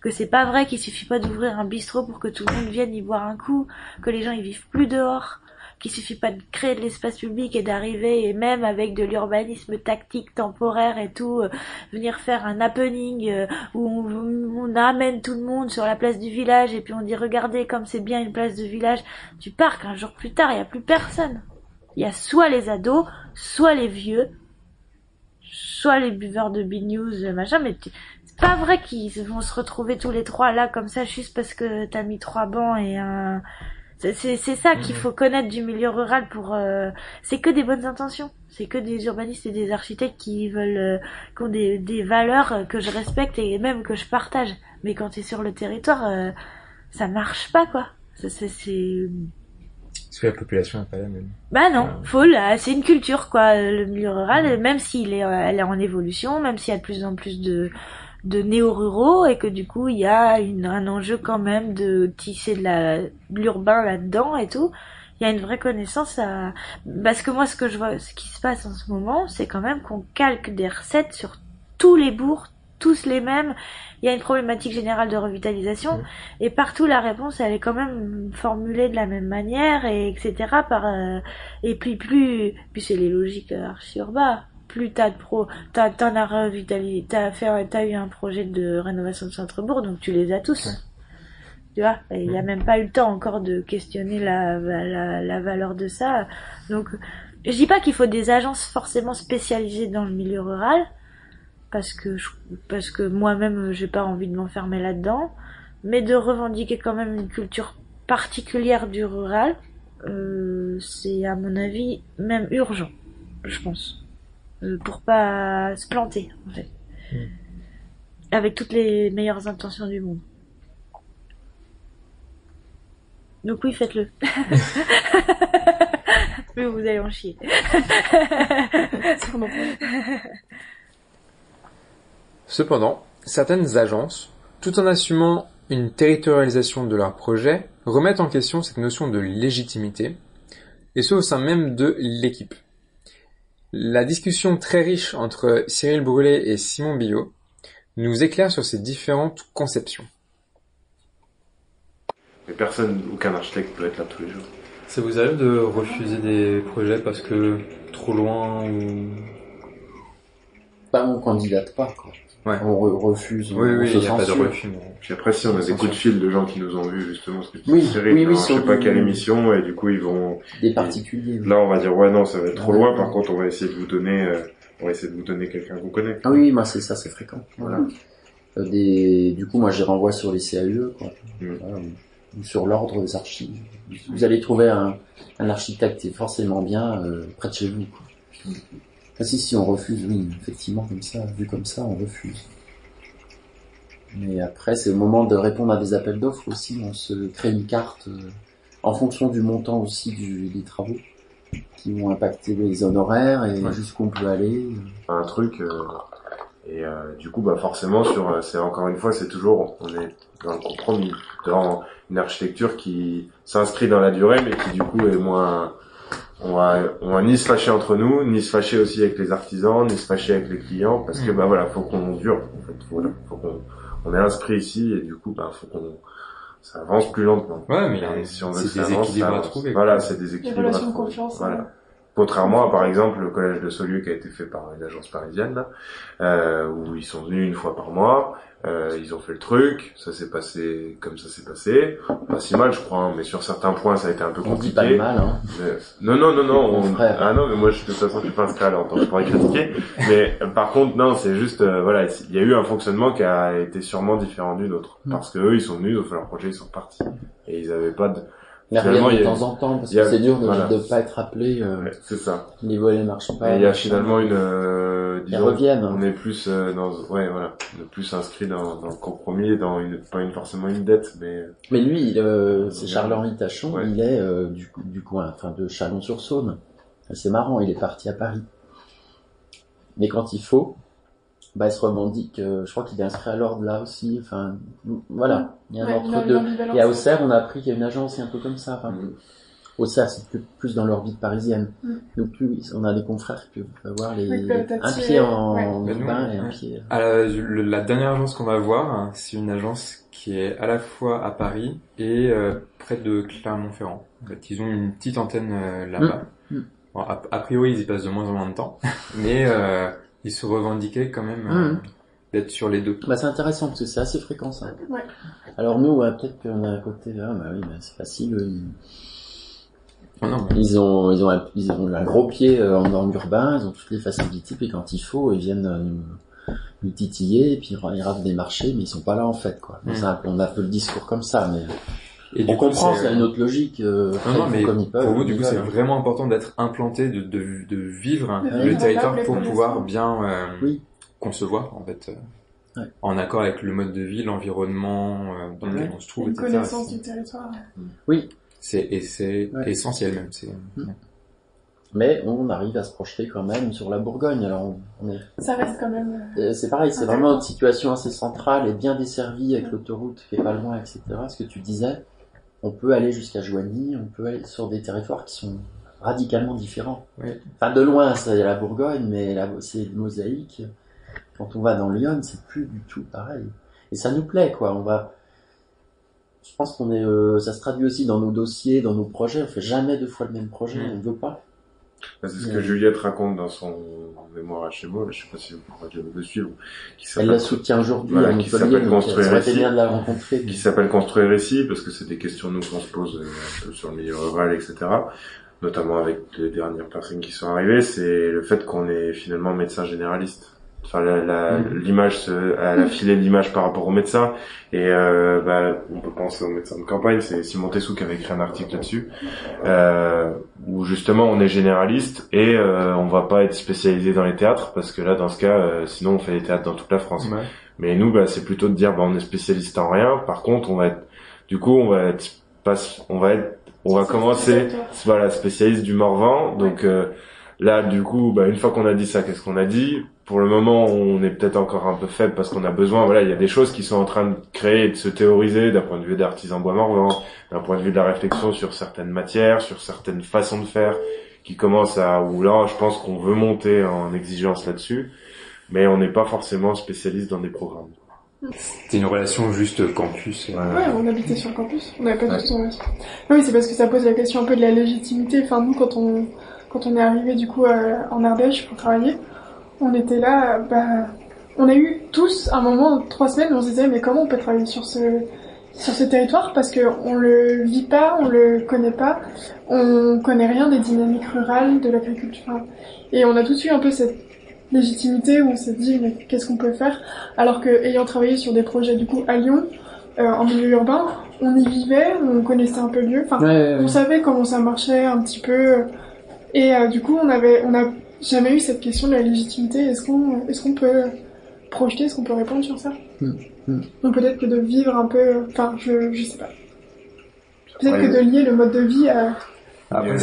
que c'est pas vrai qu'il suffit pas d'ouvrir un bistrot pour que tout le monde vienne y boire un coup, que les gens ils vivent plus dehors qu'il suffit pas de créer de l'espace public et d'arriver et même avec de l'urbanisme tactique temporaire et tout euh, venir faire un happening euh, où on, amène tout le monde sur la place du village et puis on dit regardez comme c'est bien une place de village. Du parc un jour plus tard il y a plus personne. Il y a soit les ados soit les vieux soit les buveurs de big news machin mais c'est pas vrai qu'ils vont se retrouver tous les trois là comme ça juste parce que t'as mis trois bancs et un c'est ça qu'il mhm. faut connaître du milieu rural pour. Euh, c'est que des bonnes intentions. C'est que des urbanistes et des architectes qui veulent, euh, qui ont des, des valeurs que je respecte et même que je partage. Mais quand tu es sur le territoire, euh, ça marche pas quoi. C'est parce que la population n'est pas la même. Bah non, faut c'est une culture quoi. Le milieu rural, même s'il est, elle est en évolution, même s'il y a de plus en plus de de néo-ruraux et que du coup il y a une, un enjeu quand même de tisser de la l'urbain là-dedans et tout. Il y a une vraie connaissance à parce que moi ce que je vois ce qui se passe en ce moment, c'est quand même qu'on calque des recettes sur tous les bourgs, tous les mêmes. Il y a une problématique générale de revitalisation et partout la réponse elle est quand même formulée de la même manière et etc. par euh, et puis plus puis c'est les logiques archi-urbains plus t'as de pro, t'as, t'en as revitalisé, t'as fait, t'as eu un projet de rénovation de centre-bourg, donc tu les as tous. Tu vois, il n'y a même pas eu le temps encore de questionner la, la, la valeur de ça. Donc, je dis pas qu'il faut des agences forcément spécialisées dans le milieu rural, parce que je, parce que moi-même j'ai pas envie de m'enfermer là-dedans, mais de revendiquer quand même une culture particulière du rural, euh, c'est à mon avis même urgent, je pense. Euh, pour pas se planter en fait. Hmm. Avec toutes les meilleures intentions du monde. Donc oui, faites-le. Mais vous allez en chier. Cependant, certaines agences, tout en assumant une territorialisation de leur projet, remettent en question cette notion de légitimité, et ce au sein même de l'équipe. La discussion très riche entre Cyril Brûlé et Simon Billot nous éclaire sur ces différentes conceptions. Mais personne, aucun architecte peut être là tous les jours. Ça vous arrive de refuser des projets parce que trop loin ou... Bah on candidate pas quoi. Ouais. On re- refuse. Oui, on oui, se il n'y a pas de refus. Puis après, si on a des coups de fil de gens qui nous ont vus, justement, parce que c'est Oui, série, oui, oui, dans je sais pas du- quelle émission, et du coup, ils vont, Des particuliers. oui. là, on va dire, ouais, non, ça va être trop loin, par contre, on va essayer de vous donner, euh, on va essayer de vous donner quelqu'un qu'on connaît. Ah oui, oui, moi c'est ça, c'est fréquent. Voilà. Euh, Des... Du coup, moi je les renvoie sur les CAE, quoi. Mm. Voilà, ou- ou sur l'ordre des archives. Vous allez trouver un, un architecte qui est forcément bien euh, près de chez vous. Quoi. Ah si, si, on refuse, oui, effectivement, comme ça, vu comme ça, on refuse. Mais après, c'est le moment de répondre à des appels d'offres aussi. On se crée une carte euh, en fonction du montant aussi du, des travaux qui vont impacter les honoraires et Ouais. jusqu'où on peut aller. un truc euh, et euh, du coup bah forcément sur euh, c'est encore une fois c'est toujours on est dans le compromis dans une architecture qui s'inscrit dans la durée mais qui du coup est moins on va on va ni se fâcher entre nous ni se fâcher aussi avec les artisans ni se fâcher avec les clients parce que bah voilà faut qu'on dure en fait voilà faut qu'on on est inscrit ici et du coup bah faut qu'on ça avance plus lentement Ouais, mais il y a- Et si on veut c'est que ça des avance, équilibres ça à avance. trouver, voilà c'est des Les équilibres à relations de trouver. confiance. voilà hein. Contrairement à par exemple le collège de Solieu qui a été fait par une agence parisienne là, euh, où ils sont venus une fois par mois, euh, ils ont fait le truc, ça s'est passé comme ça s'est passé, pas si mal je crois, hein, mais sur certains points ça a été un peu On dit compliqué. pas de mal, hein. Mais- Non non non non, on- ah non mais moi je, de toute façon je suis pas inscrit alors donc je pourrais critiquer, mais par contre non c'est juste euh, voilà il y a eu un fonctionnement qui a été sûrement différent du nôtre Mm. parce que eux ils sont venus, ils ont fait leur projet, ils sont partis et ils avaient pas de Mais Finalement, reviennent de temps en temps, parce que c'est dur de ne voilà. pas être appelé, euh, Ouais, c'est ça. les volets marchent pas. Et il y a finalement une, euh, Ils disons, reviennent. on est plus euh, dans, ouais, voilà, plus inscrit dans, dans le compromis, dans une, pas une forcément une dette, mais Mais lui, euh, c'est Ouais. Charles-Henri Tachon, Ouais. il est euh, du, du coin, enfin de Chalon-sur-Saône. C'est marrant, il est parti à Paris. Mais quand il faut, bah, il se revendique, euh, je crois qu'il est inscrit à l'ordre là aussi, enfin, voilà, il y a un Ouais, entre deux. Et à Auxerre, on a appris qu'il y a une agence, un peu comme ça, enfin, Mm. Auxerre, c'est plus, dans l'orbite parisienne. Mm. Donc, oui, on a des confrères qui peuvent avoir les, Oui, un pied en ouais. Nous, et un pied. À la, le- la dernière agence qu'on va voir, hein, c'est une agence qui est à la fois à Paris et euh, près de Clermont-Ferrand. En fait, ils ont une petite antenne euh, là-bas. Mm. Mm. Bon, a, a priori, ils y passent de moins en moins de temps, mais euh, ils se revendiquaient quand même euh, Mm. d'être sur les deux. Bah, c'est intéressant parce que c'est assez fréquent ça. Ouais. Alors nous, ouais, peut-être qu'on a un côté, ah bah oui, bah, c'est facile. Ils, Oh non, mais- ils ont, ils ont, un, ils ont un gros pied euh, en norme urbain, ils ont toutes les facilités, puis quand il faut, ils viennent euh, nous, nous titiller, et puis ils ravent des marchés, mais ils sont pas là en fait, quoi. Mm. Un peu- on a un peu le discours comme ça, mais Et on du coup, comprend, c'est- c'est une autre logique. Euh, Non, non, mais comme ils peuvent, pour vous, du coup, c'est vraiment important d'être implanté, de, de, de vivre le territoire pour pouvoir bien euh, Oui. concevoir, en fait, euh, Ouais. en accord avec le mode de vie, l'environnement euh, dans lequel on se trouve, Une etc. connaissance du territoire. Oui, C'est et c'est Ouais. essentiel même. C'est mais on arrive à se projeter quand même sur la Bourgogne. Alors on, on est Ça reste quand même. euh, Euh, C'est pareil, c'est vraiment une situation assez centrale et bien desservie avec l'autoroute qui est pas loin, etc. Ce que tu disais, on peut aller jusqu'à Joigny, on peut aller sur des territoires qui sont radicalement différents. Oui. Enfin, de loin, c'est la Bourgogne, mais là, c'est une mosaïque. Quand on va dans Lyon, c'est plus du tout pareil. Et ça nous plaît, quoi. On va. Je pense qu'on est. euh, ça se traduit aussi dans nos dossiers, dans nos projets. On fait jamais deux fois le même projet. On ne veut pas. C'est ce que Juliette raconte dans son mémoire à chez moi, je sais pas si vous pourrez le suivre, qui Elle la soutient aujourd'hui Voilà, qui s'appelle Construire ici. bien de la rencontrer. qui s'appelle Construire ici, parce que c'est des questions nous qu'on se pose euh, un peu sur le milieu rural, etc. Notamment avec les dernières personnes qui sont arrivées, c'est le fait qu'on est finalement médecin généraliste. Enfin, la- la- Mhm. l'image, se- elle a filé l'image par rapport aux médecins. Et euh, bah, on peut penser aux médecins de campagne. C'est Simon Tessou qui avait écrit un article là-dessus, euh, où justement on est généraliste et euh, on va pas être spécialisé dans les théâtres, parce que là, dans ce cas, euh, sinon on fait des théâtres dans toute la France. Ouais. Mais nous, bah, c'est plutôt de dire, bah, on est spécialiste en rien. Par contre, on va être, du coup, on va être, pas, on va être, on va commencer, voilà, spécialiste du Morvan. Donc euh, là, du coup, bah, une fois qu'on a dit ça, qu'est-ce qu'on a dit? Pour le moment, on est peut-être encore un peu faible parce qu'on a besoin. Voilà, il y a des choses qui sont en train de créer et de se théoriser d'un point de vue d'artisan bois Morvan, d'un point de vue de la réflexion sur certaines matières, sur certaines façons de faire, qui commencent à. Où là, je pense qu'on veut monter en exigence là-dessus, mais on n'est pas forcément spécialiste dans des programmes. C'est une relation juste campus. euh, Ouais, on habitait sur le campus. On n'avait pas Ouais. du tout envie. Oui, c'est parce que ça pose la question un peu de la légitimité. Enfin, nous, quand on, quand on est arrivé du coup euh, en Ardèche pour travailler, on était là, bah, on a eu tous un moment, trois semaines, où on se disait mais comment on peut travailler sur ce sur ce territoire? Parce que on le vit pas, on le connaît pas, on connaît rien des dynamiques rurales, de l'agriculture, et on a tout de suite un peu cette légitimité où on s'est dit mais qu'est-ce qu'on peut faire? Alors que ayant travaillé sur des projets du coup à Lyon euh, en milieu urbain on y vivait on connaissait un peu le lieu. Enfin on savait comment ça marchait un petit peu. Et euh, du coup on avait on a jamais eu cette question de la légitimité. Est-ce qu'on est-ce qu'on peut projeter est-ce qu'on peut répondre sur ça? Mm, mm. donc peut-être que de vivre un peu enfin je je sais pas. Peut-être que de lier le mode de vie à après,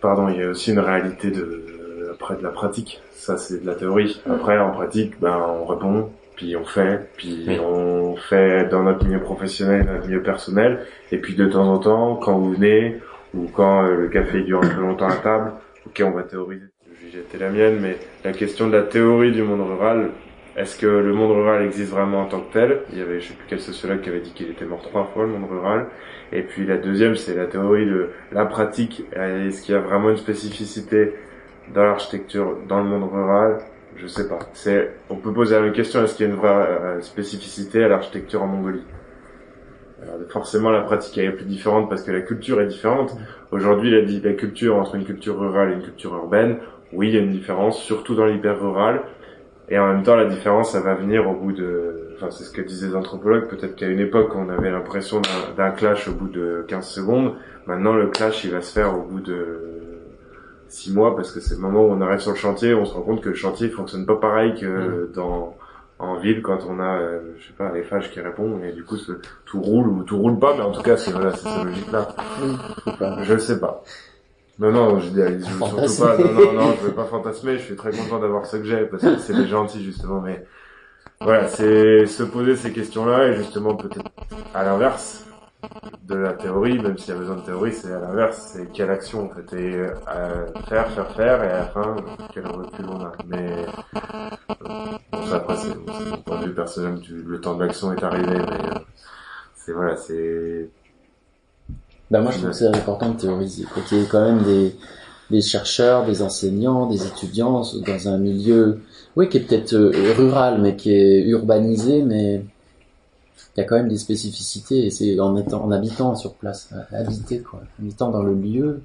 pardon, il y a aussi une réalité de, après de la pratique. Ça c'est de la théorie. Après en pratique, ben on répond, puis on fait, puis on fait dans notre milieu professionnel, notre milieu personnel, et puis de temps en temps, quand vous venez ou quand euh, le café dure un peu longtemps à table, ok on va théoriser. J'ai été la mienne, mais la question de la théorie du monde rural, est-ce que le monde rural existe vraiment en tant que tel? Il y avait, je sais plus quel sociologue qui avait dit qu'il était mort trois fois, le monde rural. Et puis la deuxième, c'est la théorie de la pratique. Est-ce qu'il y a vraiment une spécificité dans l'architecture, dans le monde rural, je sais pas. C'est, on peut poser la même question est-ce qu'il y a une vraie euh, spécificité à l'architecture en Mongolie? Forcément, la pratique est plus différente parce que la culture est différente. Aujourd'hui, la culture entre une culture rurale et une culture urbaine, oui, il y a une différence, surtout dans l'hyper rural. Et en même temps, la différence, ça va venir au bout de, enfin, c'est ce que disaient les anthropologues. Peut-être qu'à une époque, on avait l'impression d'un clash au bout de 15 secondes. Maintenant, le clash, il va se faire au bout de six mois parce que c'est le moment où on arrive sur le chantier, on se rend compte que le chantier fonctionne pas pareil que mm. dans en ville quand on a euh, je sais pas les fâches qui répondent et du coup tout roule ou tout roule pas mais en tout cas c'est voilà c'est cette logique là je sais pas non non je dis surtout pas non non non je veux pas fantasmer je suis très content d'avoir ce que j'ai parce que c'est des gentils justement mais voilà c'est se poser ces questions là et justement peut-être à l'inverse de la théorie, même s'il y a besoin de théorie, c'est à l'inverse, c'est quelle action en fait, et euh, faire, faire, faire, et à la fin, quel recul on a. Mais bon, ça après, c'est mon point de vue personnel, le temps de l'action est arrivé, mais euh, c'est voilà, c'est... Bah moi je trouve que c'est important de théoriser, quoi qu'il y ait quand même des, des chercheurs, des enseignants, des étudiants dans un milieu, oui, qui est peut-être rural, mais qui est urbanisé, mais il y a quand même des spécificités et c'est en étant, en habitant sur place, habiter quoi, en étant dans le lieu,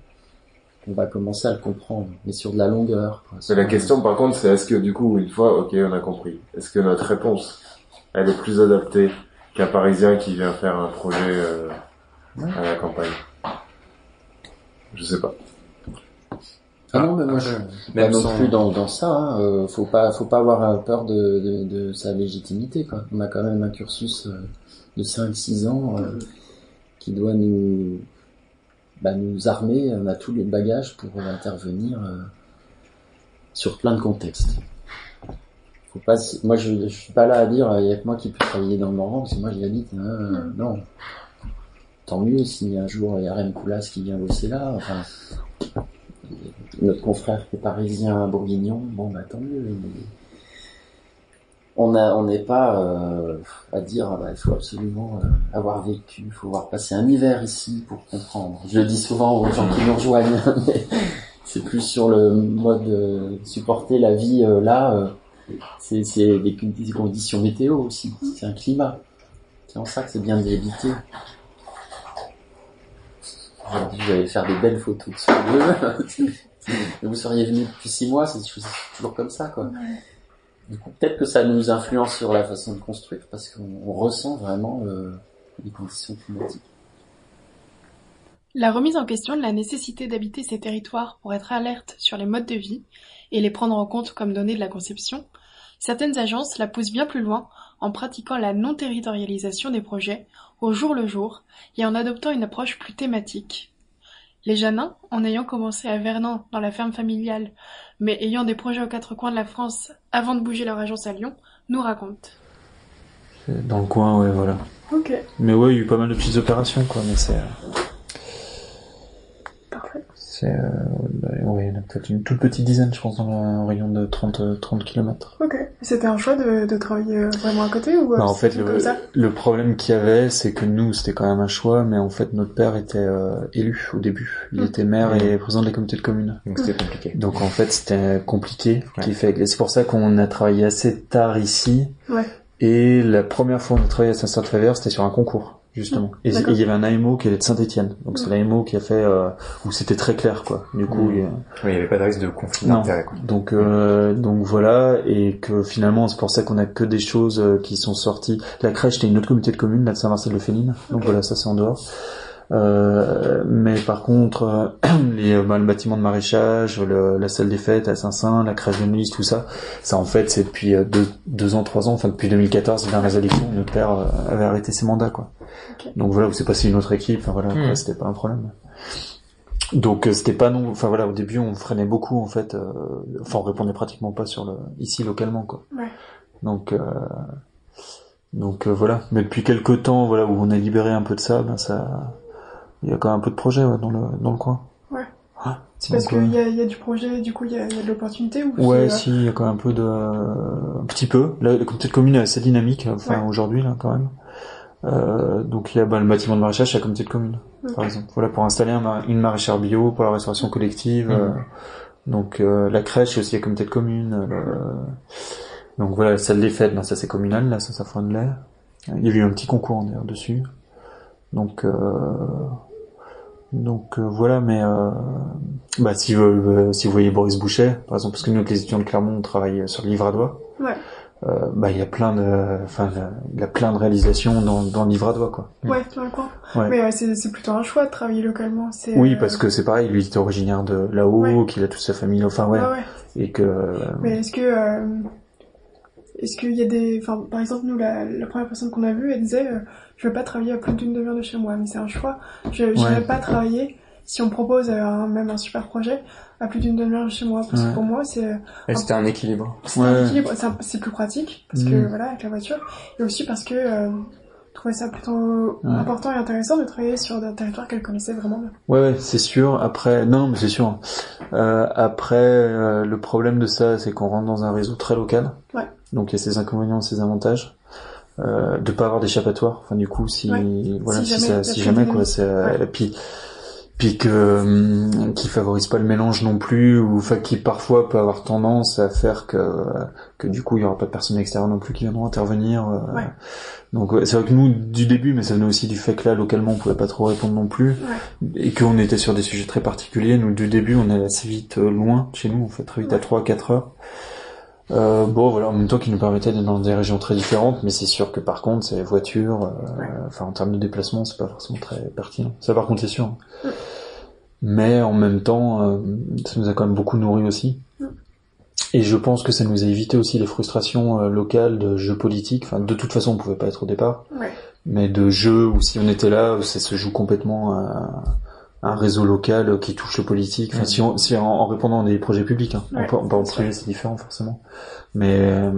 on va commencer à le comprendre, mais sur de la longueur. C'est la question par contre, c'est est-ce que du coup, une fois, ok, on a compris, est-ce que notre réponse, elle est plus adaptée qu'un Parisien qui vient faire un projet euh, à la campagne Je sais pas. Ah non, mais moi je pas non plus dans, dans ça. Hein. Euh, faut pas, faut pas avoir peur de, de, de, sa légitimité. Quoi. On a quand même un cursus euh, de 5-6 ans euh, qui doit nous, bah, nous armer. On a tous les bagages pour intervenir sur plein de contextes. Faut pas, moi je, je suis pas là à dire il y a que moi qui peux travailler dans le Morvan parce que moi j'y habite. Hein. Non. Tant mieux si un jour il y a Rem Koulas qui vient bosser là. Enfin, notre confrère qui est parisien bourguignon, bon bah tant mieux. On a, on n'est pas euh, à dire ah, bah, il faut absolument euh, avoir vécu, il faut avoir passé un hiver ici pour comprendre. Je le dis souvent aux gens qui nous rejoignent, mais c'est plus sur le mode de supporter la vie euh, là. c'est des, des, conditions météo aussi, c'est un climat. C'est en ça que c'est bien d'y habiter. Je vais faire des belles photos de ce lieu. vous seriez venu depuis six mois, c'est toujours comme ça, quoi. Du coup, peut-être que ça nous influence sur la façon de construire, parce qu'on ressent vraiment euh, les conditions climatiques. La remise en question de la nécessité d'habiter ces territoires pour être alerte sur les modes de vie et les prendre en compte comme données de la conception, certaines agences la poussent bien plus loin en pratiquant la non-territorialisation des projets au jour le jour et en adoptant une approche plus thématique, les Jeannins, en ayant commencé à Vernon dans la ferme familiale, mais ayant des projets aux quatre coins de la France avant de bouger leur agence à Lyon, nous racontent. Dans le coin, ouais, voilà. Ok. Mais ouais, il y a eu pas mal de petites opérations, quoi, mais c'est... C'est, euh, ouais, il y en a peut-être une toute petite dizaine, je pense, dans un rayon de 30, 30 km. Ok. C'était un choix de, de travailler euh, vraiment à côté ou Bah, en fait, le, comme ça le problème qu'il y avait, c'est que nous, c'était quand même un choix, mais en fait, notre père était euh, élu au début. Il Mm. était maire et président de la communauté de communes. Donc c'était compliqué. Donc en fait, c'était compliqué. Ouais. Qui fait, et c'est pour ça qu'on a travaillé assez tard ici. Ouais. Et la première fois où on a travaillé à Saint-Stade-Travers, c'était sur un concours, justement. Et et il y avait un AMO qui était de Saint-Etienne. Donc c'est Mm. l'AMO qui a fait, euh, où c'était très clair, quoi. Du coup, Mm. il Oui, il n'y avait pas de risque de conflit d'intérêt. donc euh, donc voilà et que finalement c'est pour ça qu'on a que des choses euh, qui sont sorties. La crèche c'était une autre communauté de communes là de Saint-Marcel-de-Féline. Donc voilà ça c'est en dehors. Euh, mais par contre euh, les bah, le bâtiment de maraîchage, le- la salle des fêtes à Saint-Saint, la crèche de Nuit, tout ça, ça en fait c'est depuis euh, deux, deux ans, trois ans, enfin depuis 2014, vers les élections, notre père euh, avait arrêté ses mandats quoi. Donc voilà, où c'est passé une autre équipe, enfin voilà, après Mhm. c'était pas un problème. Donc euh, c'était pas non, enfin voilà, au début on freinait beaucoup en fait, euh, enfin on répondait pratiquement pas sur le ici localement quoi. Ouais. Donc euh, donc euh, voilà, mais depuis quelques temps voilà où on a libéré un peu de ça, ben ça, il y a quand même un peu de projet ouais, dans le dans le coin. Ouais. Ah, C'est parce qu'il y a, il y a du projet, du coup il y a, il y a de l'opportunité ou Ouais, euh, si, il y a quand même un peu de, un petit peu. Communauté de commune est assez dynamique, enfin Ouais. aujourd'hui là quand même. Euh, donc il y a bah, le bâtiment de maraîchage chez la communauté de commune, Ok. par exemple. Voilà pour installer un une maraîchère bio pour la restauration collective. Mhm. euh, donc euh, la crèche aussi la communauté de commune. euh, donc voilà la salle des fêtes, ben, ça c'est communal, là ça ça de l'air. Il y a eu un petit concours d'ailleurs dessus. Donc euh, donc euh, voilà, mais euh, bah si vous euh, si vous voyez Boris Boucher, par exemple, parce que nous les étudiants de Clermont on travaille sur le livre à doigt. Ouais. Euh, bah il y a plein de enfin il y a plein de réalisations dans dans le livre à doigt quoi. Ouais, dans le coin. Ouais. Mais euh, c'est c'est plutôt un choix de travailler localement. C'est, Oui, euh, parce que c'est pareil, lui il était originaire de là-haut, Ouais. qu'il a toute sa famille, enfin ouais, Ouais, ouais. et que euh, Mais est-ce que euh, est-ce qu'il y a des enfin par exemple nous la, la première personne qu'on a vue elle disait euh, je veux pas travailler à plus d'une demi-heure de chez moi mais c'est un choix je Ouais. j'irai pas travailler si on me propose euh, un, même un super projet à plus d'une demi-heure de chez moi parce Ouais. que pour moi c'est euh, Et c'était un équilibre. c'est Ouais. un équilibre c'est un- c'est plus pratique parce que Mm. voilà avec la voiture et aussi parce que je trouvais ça plutôt Ouais. important et intéressant de travailler sur un territoire qu'elle connaissait vraiment bien Ouais, ouais, c'est sûr. Après, non, mais c'est sûr. Euh, après, euh, le problème de ça, c'est qu'on rentre dans un réseau très local. Ouais. Donc il y a ses inconvénients, ses avantages. Euh, de pas avoir d'échappatoire. Enfin, du coup, si Ouais. voilà, Si si, jamais, ça, si jamais quoi, c'est euh, puis puis que hum, qui favorise pas le mélange non plus, ou enfin qui parfois peut avoir tendance à faire que que du coup il y aura pas de personnes extérieures non plus qui viendront intervenir. euh, Ouais. Donc c'est vrai que nous du début, mais ça venait aussi du fait que là localement on pouvait pas trop répondre non plus ouais et qu'on était sur des sujets très particuliers. Nous, du début, on est assez vite euh, loin chez nous, on fait très vite à 3 4 heures. Euh, bon, voilà, en même temps qui nous permettait d'être dans des régions très différentes, mais c'est sûr que par contre, c'est voiture, euh, Ouais. enfin en termes de déplacement, c'est pas forcément très pertinent. Ça, par contre, c'est sûr. Mm. Mais en même temps, euh, ça nous a quand même beaucoup nourri aussi. Mm. Et je pense que ça nous a évité aussi les frustrations locales de jeux politiques. Enfin, de toute façon, on pouvait pas être au départ mais de jeux où si on était là, ça se joue complètement à un réseau local qui touche le politique. Enfin, si, on, si en, en répondant à des projets publics, hein. Ouais, en, en, en privé c'est différent forcément, mais euh,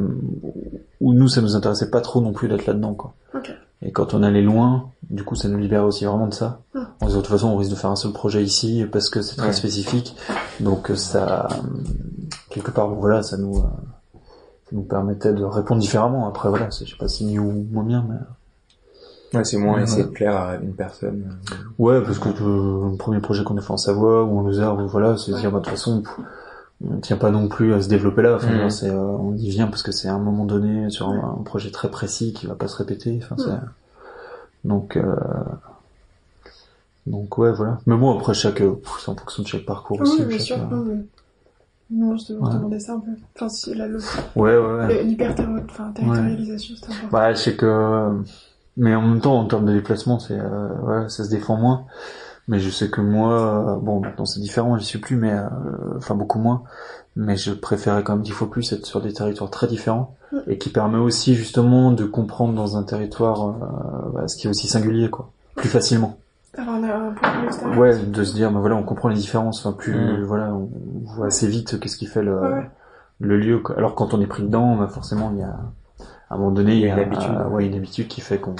où nous ça nous intéressait pas trop non plus d'être là-dedans quoi. ok Et quand on allait loin, du coup ça nous libérait aussi vraiment de ça. Mhm. On disait de toute façon on risque de faire un seul projet ici parce que c'est très Ouais. spécifique, donc euh, ça euh, quelque part bon, voilà ça nous euh, ça nous permettait de répondre différemment. Après voilà, je sais pas si mieux ou moins bien, mais Ouais, c'est moins Ouais. essayer de plaire à une personne. Ouais, parce que euh, le premier projet qu'on a fait en Savoie ou en Lozère, ou voilà, c'est de dire bah, de toute façon, pff, on tient pas non plus à se développer là. Enfin, c'est, euh, on y vient parce que c'est à un moment donné sur un, un projet très précis qui va pas se répéter. Enfin, c'est donc euh, donc ouais, voilà. Mais bon, après chaque, euh, pff, c'est en fonction de chaque parcours aussi. oui bien chaque, sûr euh, non, je te Ouais. demandais ça un peu enfin si la le- Ouais, ouais, ouais. l'hyper enfin, c'est important Bah, c'est que, mais en même temps, en termes de déplacement, c'est, euh, ouais, ça se défend moins. Mais je sais que moi, euh, bon, maintenant c'est différent, j'y suis plus, mais, euh, enfin, beaucoup moins. Mais je préférais quand même dix fois plus être sur des territoires très différents Mm. et qui permet aussi justement de comprendre dans un territoire euh, bah, ce qui est aussi singulier, quoi, plus facilement. Ouais, de se dire, bah voilà, on comprend les différences, enfin plus, Mm. voilà, on voit assez vite qu'est-ce qui fait le, Ouais, le lieu. Quoi. Alors quand on est pris dedans, bah forcément il y a, à un moment donné, il y a, une habitude. euh, ouais, une habitude qui fait qu'on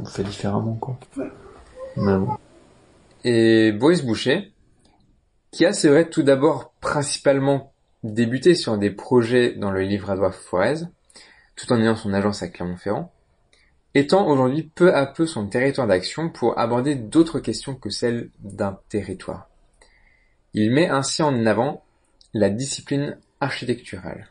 on fait différemment, quoi. Ouais. Mais bon. Et Boris Boucher, qui a, c'est vrai, tout d'abord principalement débuté sur des projets dans le livradois Forez, tout en ayant son agence à Clermont-Ferrand, étend aujourd'hui peu à peu son territoire d'action pour aborder d'autres questions que celles d'un territoire. Il met ainsi en avant la discipline architecturale.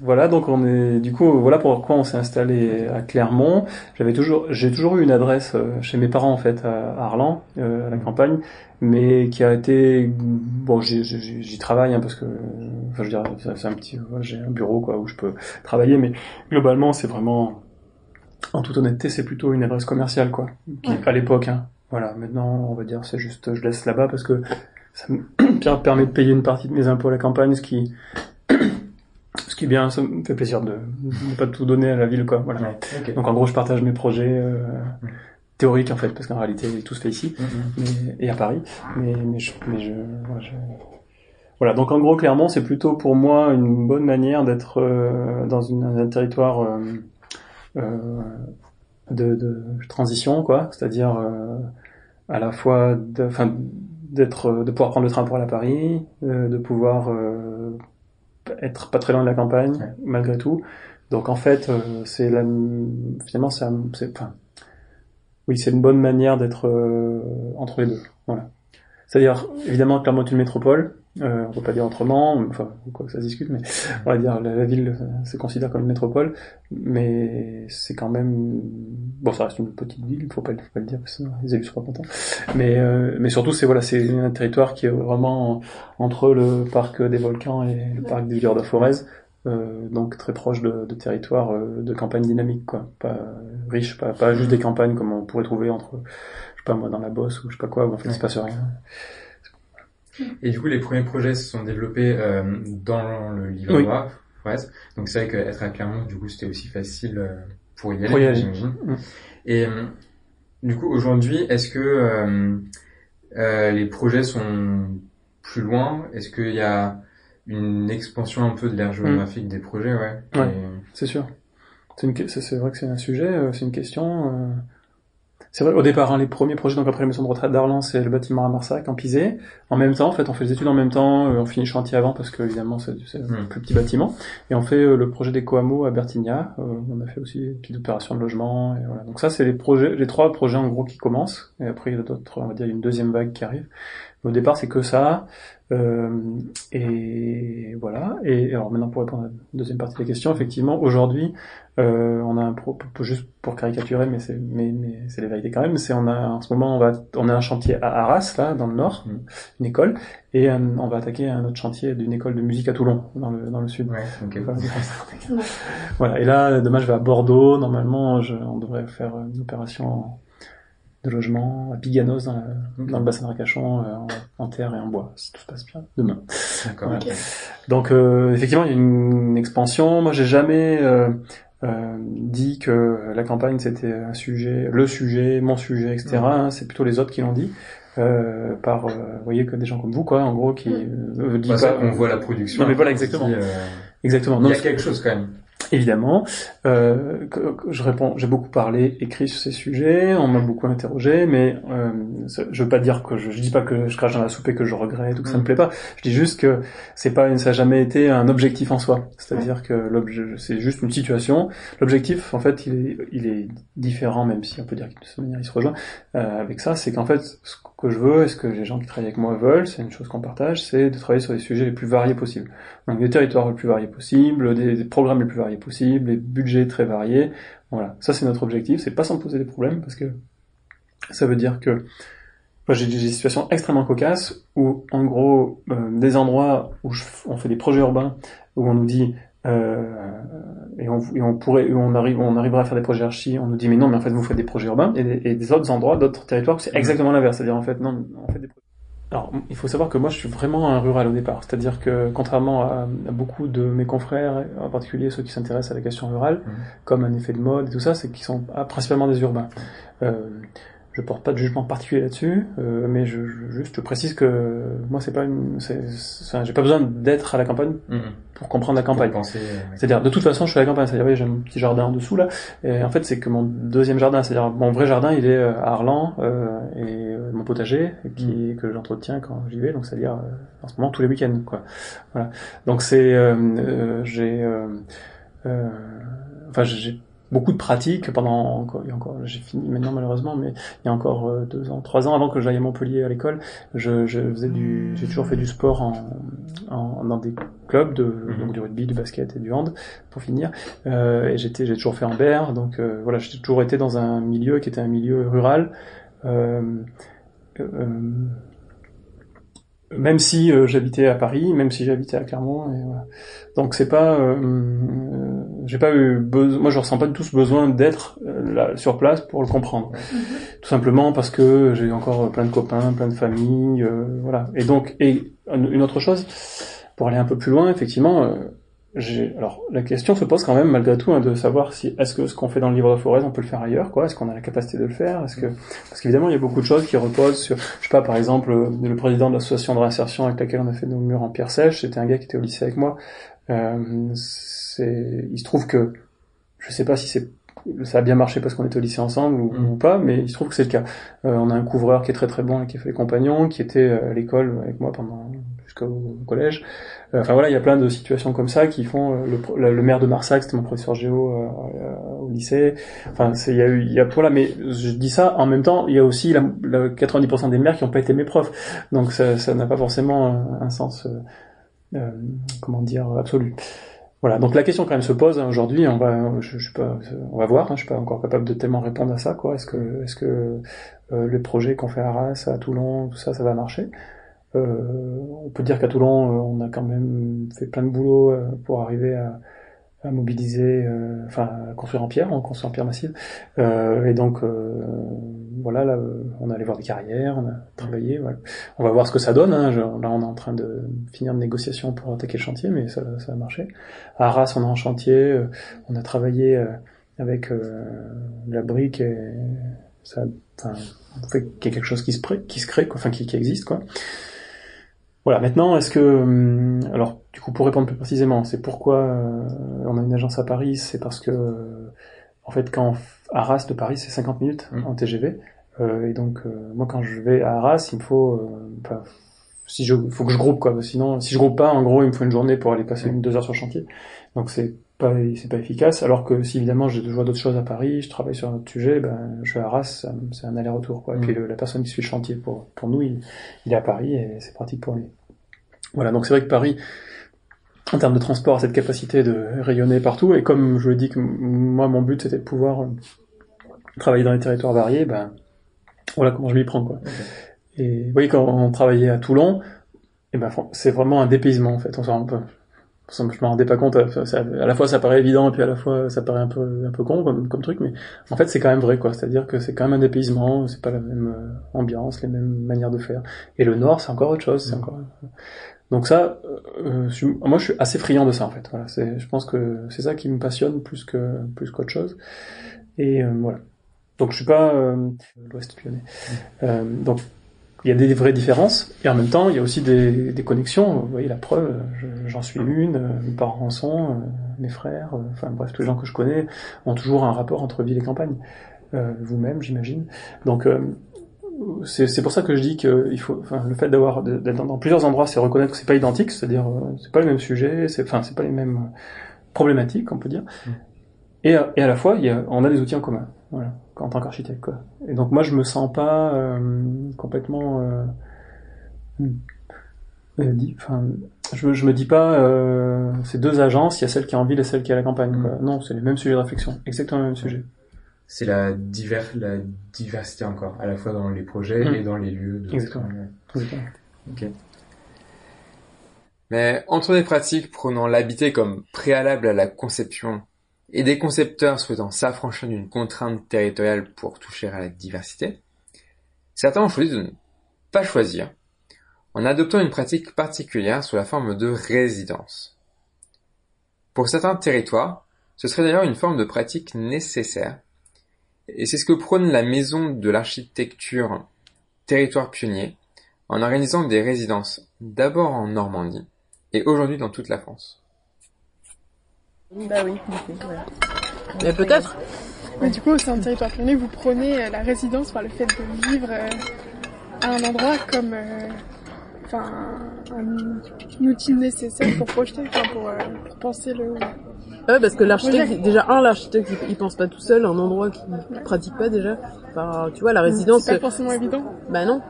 Voilà, donc on est du coup voilà pourquoi on s'est installé à Clermont. J'avais toujours j'ai toujours eu une adresse euh, chez mes parents en fait à Arlan, euh, à la campagne, mais qui a été bon j'y travaille hein, parce que enfin je dirais c'est un petit j'ai un bureau quoi où je peux travailler, mais globalement c'est vraiment en toute honnêteté c'est plutôt une adresse commerciale quoi, qui, à l'époque. Hein. Voilà, maintenant on va dire c'est juste je laisse là-bas parce que ça me permet de payer une partie de mes impôts à la campagne, ce qui ce qui est bien, ça me fait plaisir de ne pas tout donner à la ville, quoi. Voilà. Donc en gros, je partage mes projets euh, théoriques en fait, parce qu'en réalité, tout se fait ici mais, et à Paris. Mais, mais, je, mais je, voilà, Donc en gros, clairement, c'est plutôt pour moi une bonne manière d'être euh, dans, une, un territoire euh, euh, de, de, transition, quoi. C'est-à-dire euh, à la fois, enfin, d'être, de pouvoir prendre le train pour aller à Paris, de pouvoir être pas très loin de la campagne, malgré tout. Donc en fait, euh, c'est la, finalement, c'est, enfin, oui, c'est une bonne manière d'être euh, entre les deux. Voilà. C'est-à-dire, évidemment, Clermont est une métropole, euh, on peut pas dire autrement, enfin, quoi que ça se discute, mais on va dire la, ville se considère comme une métropole, mais c'est quand même, bon, ça reste une petite ville, il faut pas, faut pas le dire, parce que les élus seront pas contents. Mais, euh, mais surtout, c'est voilà, c'est un territoire qui est vraiment entre le parc des volcans et le parc des Villaires de Forez, euh, donc très proche de, de territoires euh, de campagne dynamique, quoi, pas riche, pas, pas juste des campagnes comme on pourrait trouver entre, je sais pas moi, dans la Bosse ou je sais pas quoi, où en fait il se passe rien. Et du coup, les premiers projets se sont développés euh, dans le livre oui. Ouais. Donc c'est vrai qu'être à Clermont, du coup, c'était aussi facile euh, pour y aller, pour y aller. Mm. Et euh, du coup, aujourd'hui, est-ce que euh, euh, les projets sont plus loin? Est-ce qu'il y a une expansion un peu de l'aire géographique mm. des projets? Ouais, ouais c'est sûr. C'est vrai que c'est un sujet, c'est une question. C'est vrai, au départ, hein, les premiers projets, donc après la maison de retraite d'Arlan, c'est le bâtiment à Marsac, en Pisé. En même temps, en fait, on fait les études en même temps, euh, on finit le chantier avant parce que, évidemment, c'est un hmm. plus petit bâtiment. Et on fait euh, le projet des Coamo à Bertigna. Euh, on a fait aussi une petite opération de logement. Et voilà. Donc ça, c'est les projets, les trois projets, en gros, qui commencent. Et après, il y a d'autres, on va dire, une deuxième vague qui arrive. Au départ, c'est que ça. Euh, et voilà. Et alors maintenant pour répondre à la deuxième partie de la question, effectivement, aujourd'hui, euh, on a un pro, juste pour caricaturer, mais c'est mais, mais c'est la vérité quand même. C'est on a en ce moment on va on a un chantier à Arras là dans le nord, mm. une école, et euh, on va attaquer un autre chantier d'une école de musique à Toulon dans le dans le sud. Ouais, voilà. Et là, demain je vais à Bordeaux. Normalement, je, on devrait faire une opération de logement à Piganos dans, dans le bassin de Racachon euh, en, terre et en bois, si tout se passe bien, demain. D'accord. Donc euh, effectivement, il y a une, expansion. Moi, j'ai jamais euh, dit que la campagne c'était un sujet, le sujet, mon sujet, etc. Hein, c'est plutôt les autres qui l'ont dit. par, vous voyez que des gens comme vous, quoi, en gros, qui euh, disent pas. On voit la production. Non, mais voilà, exactement. Exactement. Il y a quelque chose quand même. Évidemment, euh, que, je réponds, j'ai beaucoup parlé, écrit sur ces sujets, on m'a beaucoup interrogé, mais euh, je veux pas dire que je, je dis pas que je crache dans la soupe et que je regrette ou que ça me plaît pas. Je dis juste que c'est pas, ça a jamais été un objectif en soi. C'est-à-dire que l'objet, c'est juste une situation. L'objectif, en fait, il est, il est différent, même si on peut dire que cette manière il se rejoint euh, avec ça. C'est qu'en fait, ce que je veux et ce que les gens qui travaillent avec moi veulent, c'est une chose qu'on partage, c'est de travailler sur les sujets les plus variés possibles. Donc des territoires les plus variés possibles, des, des programmes les plus variés possibles, des budgets très variés. Voilà, ça c'est notre objectif. C'est pas sans poser des problèmes parce que ça veut dire que j'ai des situations extrêmement cocasses où, en gros, euh, des endroits où on fait des projets urbains où on nous dit euh, et, on, et, on, pourrait, on arrive, on arriverait à faire des projets archi, on nous dit mais non, mais en fait vous faites des projets urbains et, et des autres endroits, d'autres territoires, c'est exactement l'inverse, c'est-à-dire en fait non, on fait des projets alors, il faut savoir que moi, je suis vraiment un rural au départ. C'est-à-dire que, contrairement à, beaucoup de mes confrères, en particulier ceux qui s'intéressent à la question rurale, mmh. comme un effet de mode et tout ça, c'est qu'ils sont principalement des urbains. Euh, je porte pas de jugement particulier là-dessus, euh, mais je, je, juste je précise que moi c'est pas une, j'ai pas besoin d'être à la campagne Mhm. pour comprendre la campagne. euh. C'est-à-dire de toute façon je suis à la campagne, c'est-à-dire oui, j'ai un petit jardin en dessous là, et en fait c'est que mon deuxième jardin, c'est-à-dire mon vrai jardin il est euh, à Arlan euh, et euh, mon potager qui que j'entretiens quand j'y vais, donc c'est-à-dire euh, en ce moment tous les week-ends quoi. Voilà. Donc c'est j'ai euh, euh, enfin j'ai beaucoup de pratiques pendant encore, encore j'ai fini maintenant malheureusement mais il y a encore euh, deux ans trois ans avant que j'aille à Montpellier à l'école je, je faisais du j'ai toujours fait du sport en, en dans des clubs de donc du rugby du basket et du hand pour finir. Euh, et j'étais j'ai toujours fait en berre donc euh, voilà j'ai toujours été dans un milieu qui était un milieu rural. Euh, euh, même si euh, j'habitais à Paris, même si j'habitais à Clermont, et voilà. donc c'est pas, euh, euh, j'ai pas eu besoin, moi je ressens pas du tout ce besoin d'être euh, là sur place pour le comprendre, tout simplement parce que j'ai encore plein de copains, plein de familles, euh, voilà. Et donc et une autre chose, pour aller un peu plus loin, effectivement, euh, alors la question se pose quand même malgré tout hein, de savoir si est-ce que ce qu'on fait dans le livre de Forez on peut le faire ailleurs quoi? Est-ce qu'on a la capacité de le faire? Est-ce que parce qu'évidemment il y a beaucoup de choses qui reposent sur je sais pas par exemple le, président de l'association de réinsertion avec laquelle on a fait nos murs en pierre sèche c'était un gars qui était au lycée avec moi euh, c'est il se trouve que je sais pas si c'est ça a bien marché parce qu'on était au lycée ensemble ou, ou pas, mais il se trouve que c'est le cas. Euh, on a un couvreur qui est très très bon et qui a fait les compagnons, qui était euh, à l'école avec moi pendant jusqu'au collège. Euh, Enfin voilà, il y a plein de situations comme ça qui font euh, le, le, le maire de Marsac, c'était mon professeur géo euh, euh, au lycée. Enfin, il y a eu il y a voilà, mais je dis ça en même temps, il y a aussi la, la 90% des maires qui n'ont pas été mes profs, donc ça ça n'a pas forcément un, sens euh, euh, comment dire absolu. Voilà, donc la question quand même se pose hein, aujourd'hui. On va, je, je suis pas, on va voir. Hein, je suis pas encore capable de tellement répondre à ça. Quoi Est-ce que, est-ce que le projet qu'on fait à Arras, à Toulon, tout ça, ça va marcher? On peut dire qu'à Toulon, euh, on a quand même fait plein de boulot euh, pour arriver à, à mobiliser, euh, enfin, à construire en pierre, on construit en pierre massive. Euh, et donc, euh, voilà, là, euh, on allé voir des carrières, on a travaillé. voilà. On va voir ce que ça donne. Hein. Là, on est en train de finir une négociation pour attaquer le chantier, mais ça, ça va marcher. À Arras, on est en chantier. euh, on a travaillé euh, avec euh, la brique et ça, enfin, on fait quelque chose qui se, pré- qui se crée, quoi, enfin, qui existe, quoi. Voilà. Maintenant, est-ce que, hum, alors, du coup, pour répondre plus précisément, c'est pourquoi euh, on a une agence à Paris, c'est parce que, euh, en fait, quand Arras de Paris, c'est 50 minutes en TGV, euh, et donc, euh, moi, quand je vais à Arras, il me faut, euh, si je, faut que je groupe quoi, sinon, si je groupe pas, en gros, il me faut une journée pour aller passer une deux heures sur le chantier. Donc c'est pas, c'est pas efficace. Alors que si évidemment je vois d'autres choses à Paris, je travaille sur un autre sujet, ben, je suis à Arras, c'est un aller-retour quoi. Et puis le- la personne qui suit le chantier pour, pour nous, il, il est à Paris et c'est pratique pour lui. Voilà, donc c'est vrai que Paris, en termes de transport, a cette capacité de rayonner partout. Et comme je le dis que moi, mon but c'était de pouvoir euh, travailler dans les territoires variés, ben voilà comment je m'y prends quoi. Et vous voyez, quand on travaillait à Toulon, et ben, c'est vraiment un dépaysement, en fait. On s'en rend je m'en rendais pas compte. euh, ça- à la fois, ça paraît évident, et puis à la fois, ça paraît un peu, un peu con comme, comme truc, mais en fait, c'est quand même vrai, quoi. C'est-à-dire que c'est quand même un dépaysement, c'est pas la même euh, ambiance, les mêmes manières de faire. Et le Nord, c'est encore autre chose, c'est encore. Donc ça, euh, je suis- moi, je suis assez friand de ça, en fait. Voilà, c'est, je pense que c'est ça qui me passionne plus que, plus qu'autre chose. Et euh, voilà. Donc je suis pas euh, l'Ouest lyonnais. Euh, donc il y a des vraies différences et en même temps il y a aussi des, des connexions. Vous voyez la preuve, je- j'en suis une, euh, mes parents en sont, euh, mes frères, euh, enfin bref tous les gens que je connais ont toujours un rapport entre ville et campagne. Euh, Vous-même j'imagine. Donc euh, c'est pour ça que je dis que il faut, enfin, le fait d'avoir d'être dans, plusieurs endroits, c'est reconnaître que c'est pas identique, c'est-à-dire c'est pas les mêmes sujets, c'est enfin c'est pas les mêmes problématiques, on peut dire. Et, à- et à la fois, il y a, on a des outils en commun, voilà, en tant qu'architecte. Quoi. Et donc moi, je me sens pas euh, complètement, euh, euh, dit- je, je me dis pas, euh, c'est deux agences, il y a celle qui est en ville et celle qui est à la campagne. Quoi. Non, c'est les mêmes sujets de réflexion, exactement les mêmes sujets. C'est la, diver, la diversité encore, à la fois dans les projets Mm. et dans les lieux. De Exactement. Exactement. Ok. Mais entre des pratiques prônant l'habité comme préalable à la conception et des concepteurs souhaitant s'affranchir d'une contrainte territoriale pour toucher à la diversité, certains ont choisi de ne pas choisir en adoptant une pratique particulière sous la forme de résidence. Pour certains territoires, ce serait d'ailleurs une forme de pratique nécessaire Et c'est ce que prône la Maison de l'architecture Territoire Pionnier, en organisant des résidences d'abord en Normandie et aujourd'hui dans toute la France. Bah oui, du coup, voilà. Mais peut-être. Mais du coup, au sein de Territoire Pionnier, vous prenez euh, la résidence, enfin le fait de vivre euh, à un endroit comme euh, enfin un, outil nécessaire pour projeter, enfin pour, euh, pour penser le. Ouais, parce que l'architecte, déjà un, l'architecte, il, il pense pas tout seul, un endroit qu'il pratique pas déjà. Enfin, tu vois, la résidence. C'est pas forcément évident. Bah non.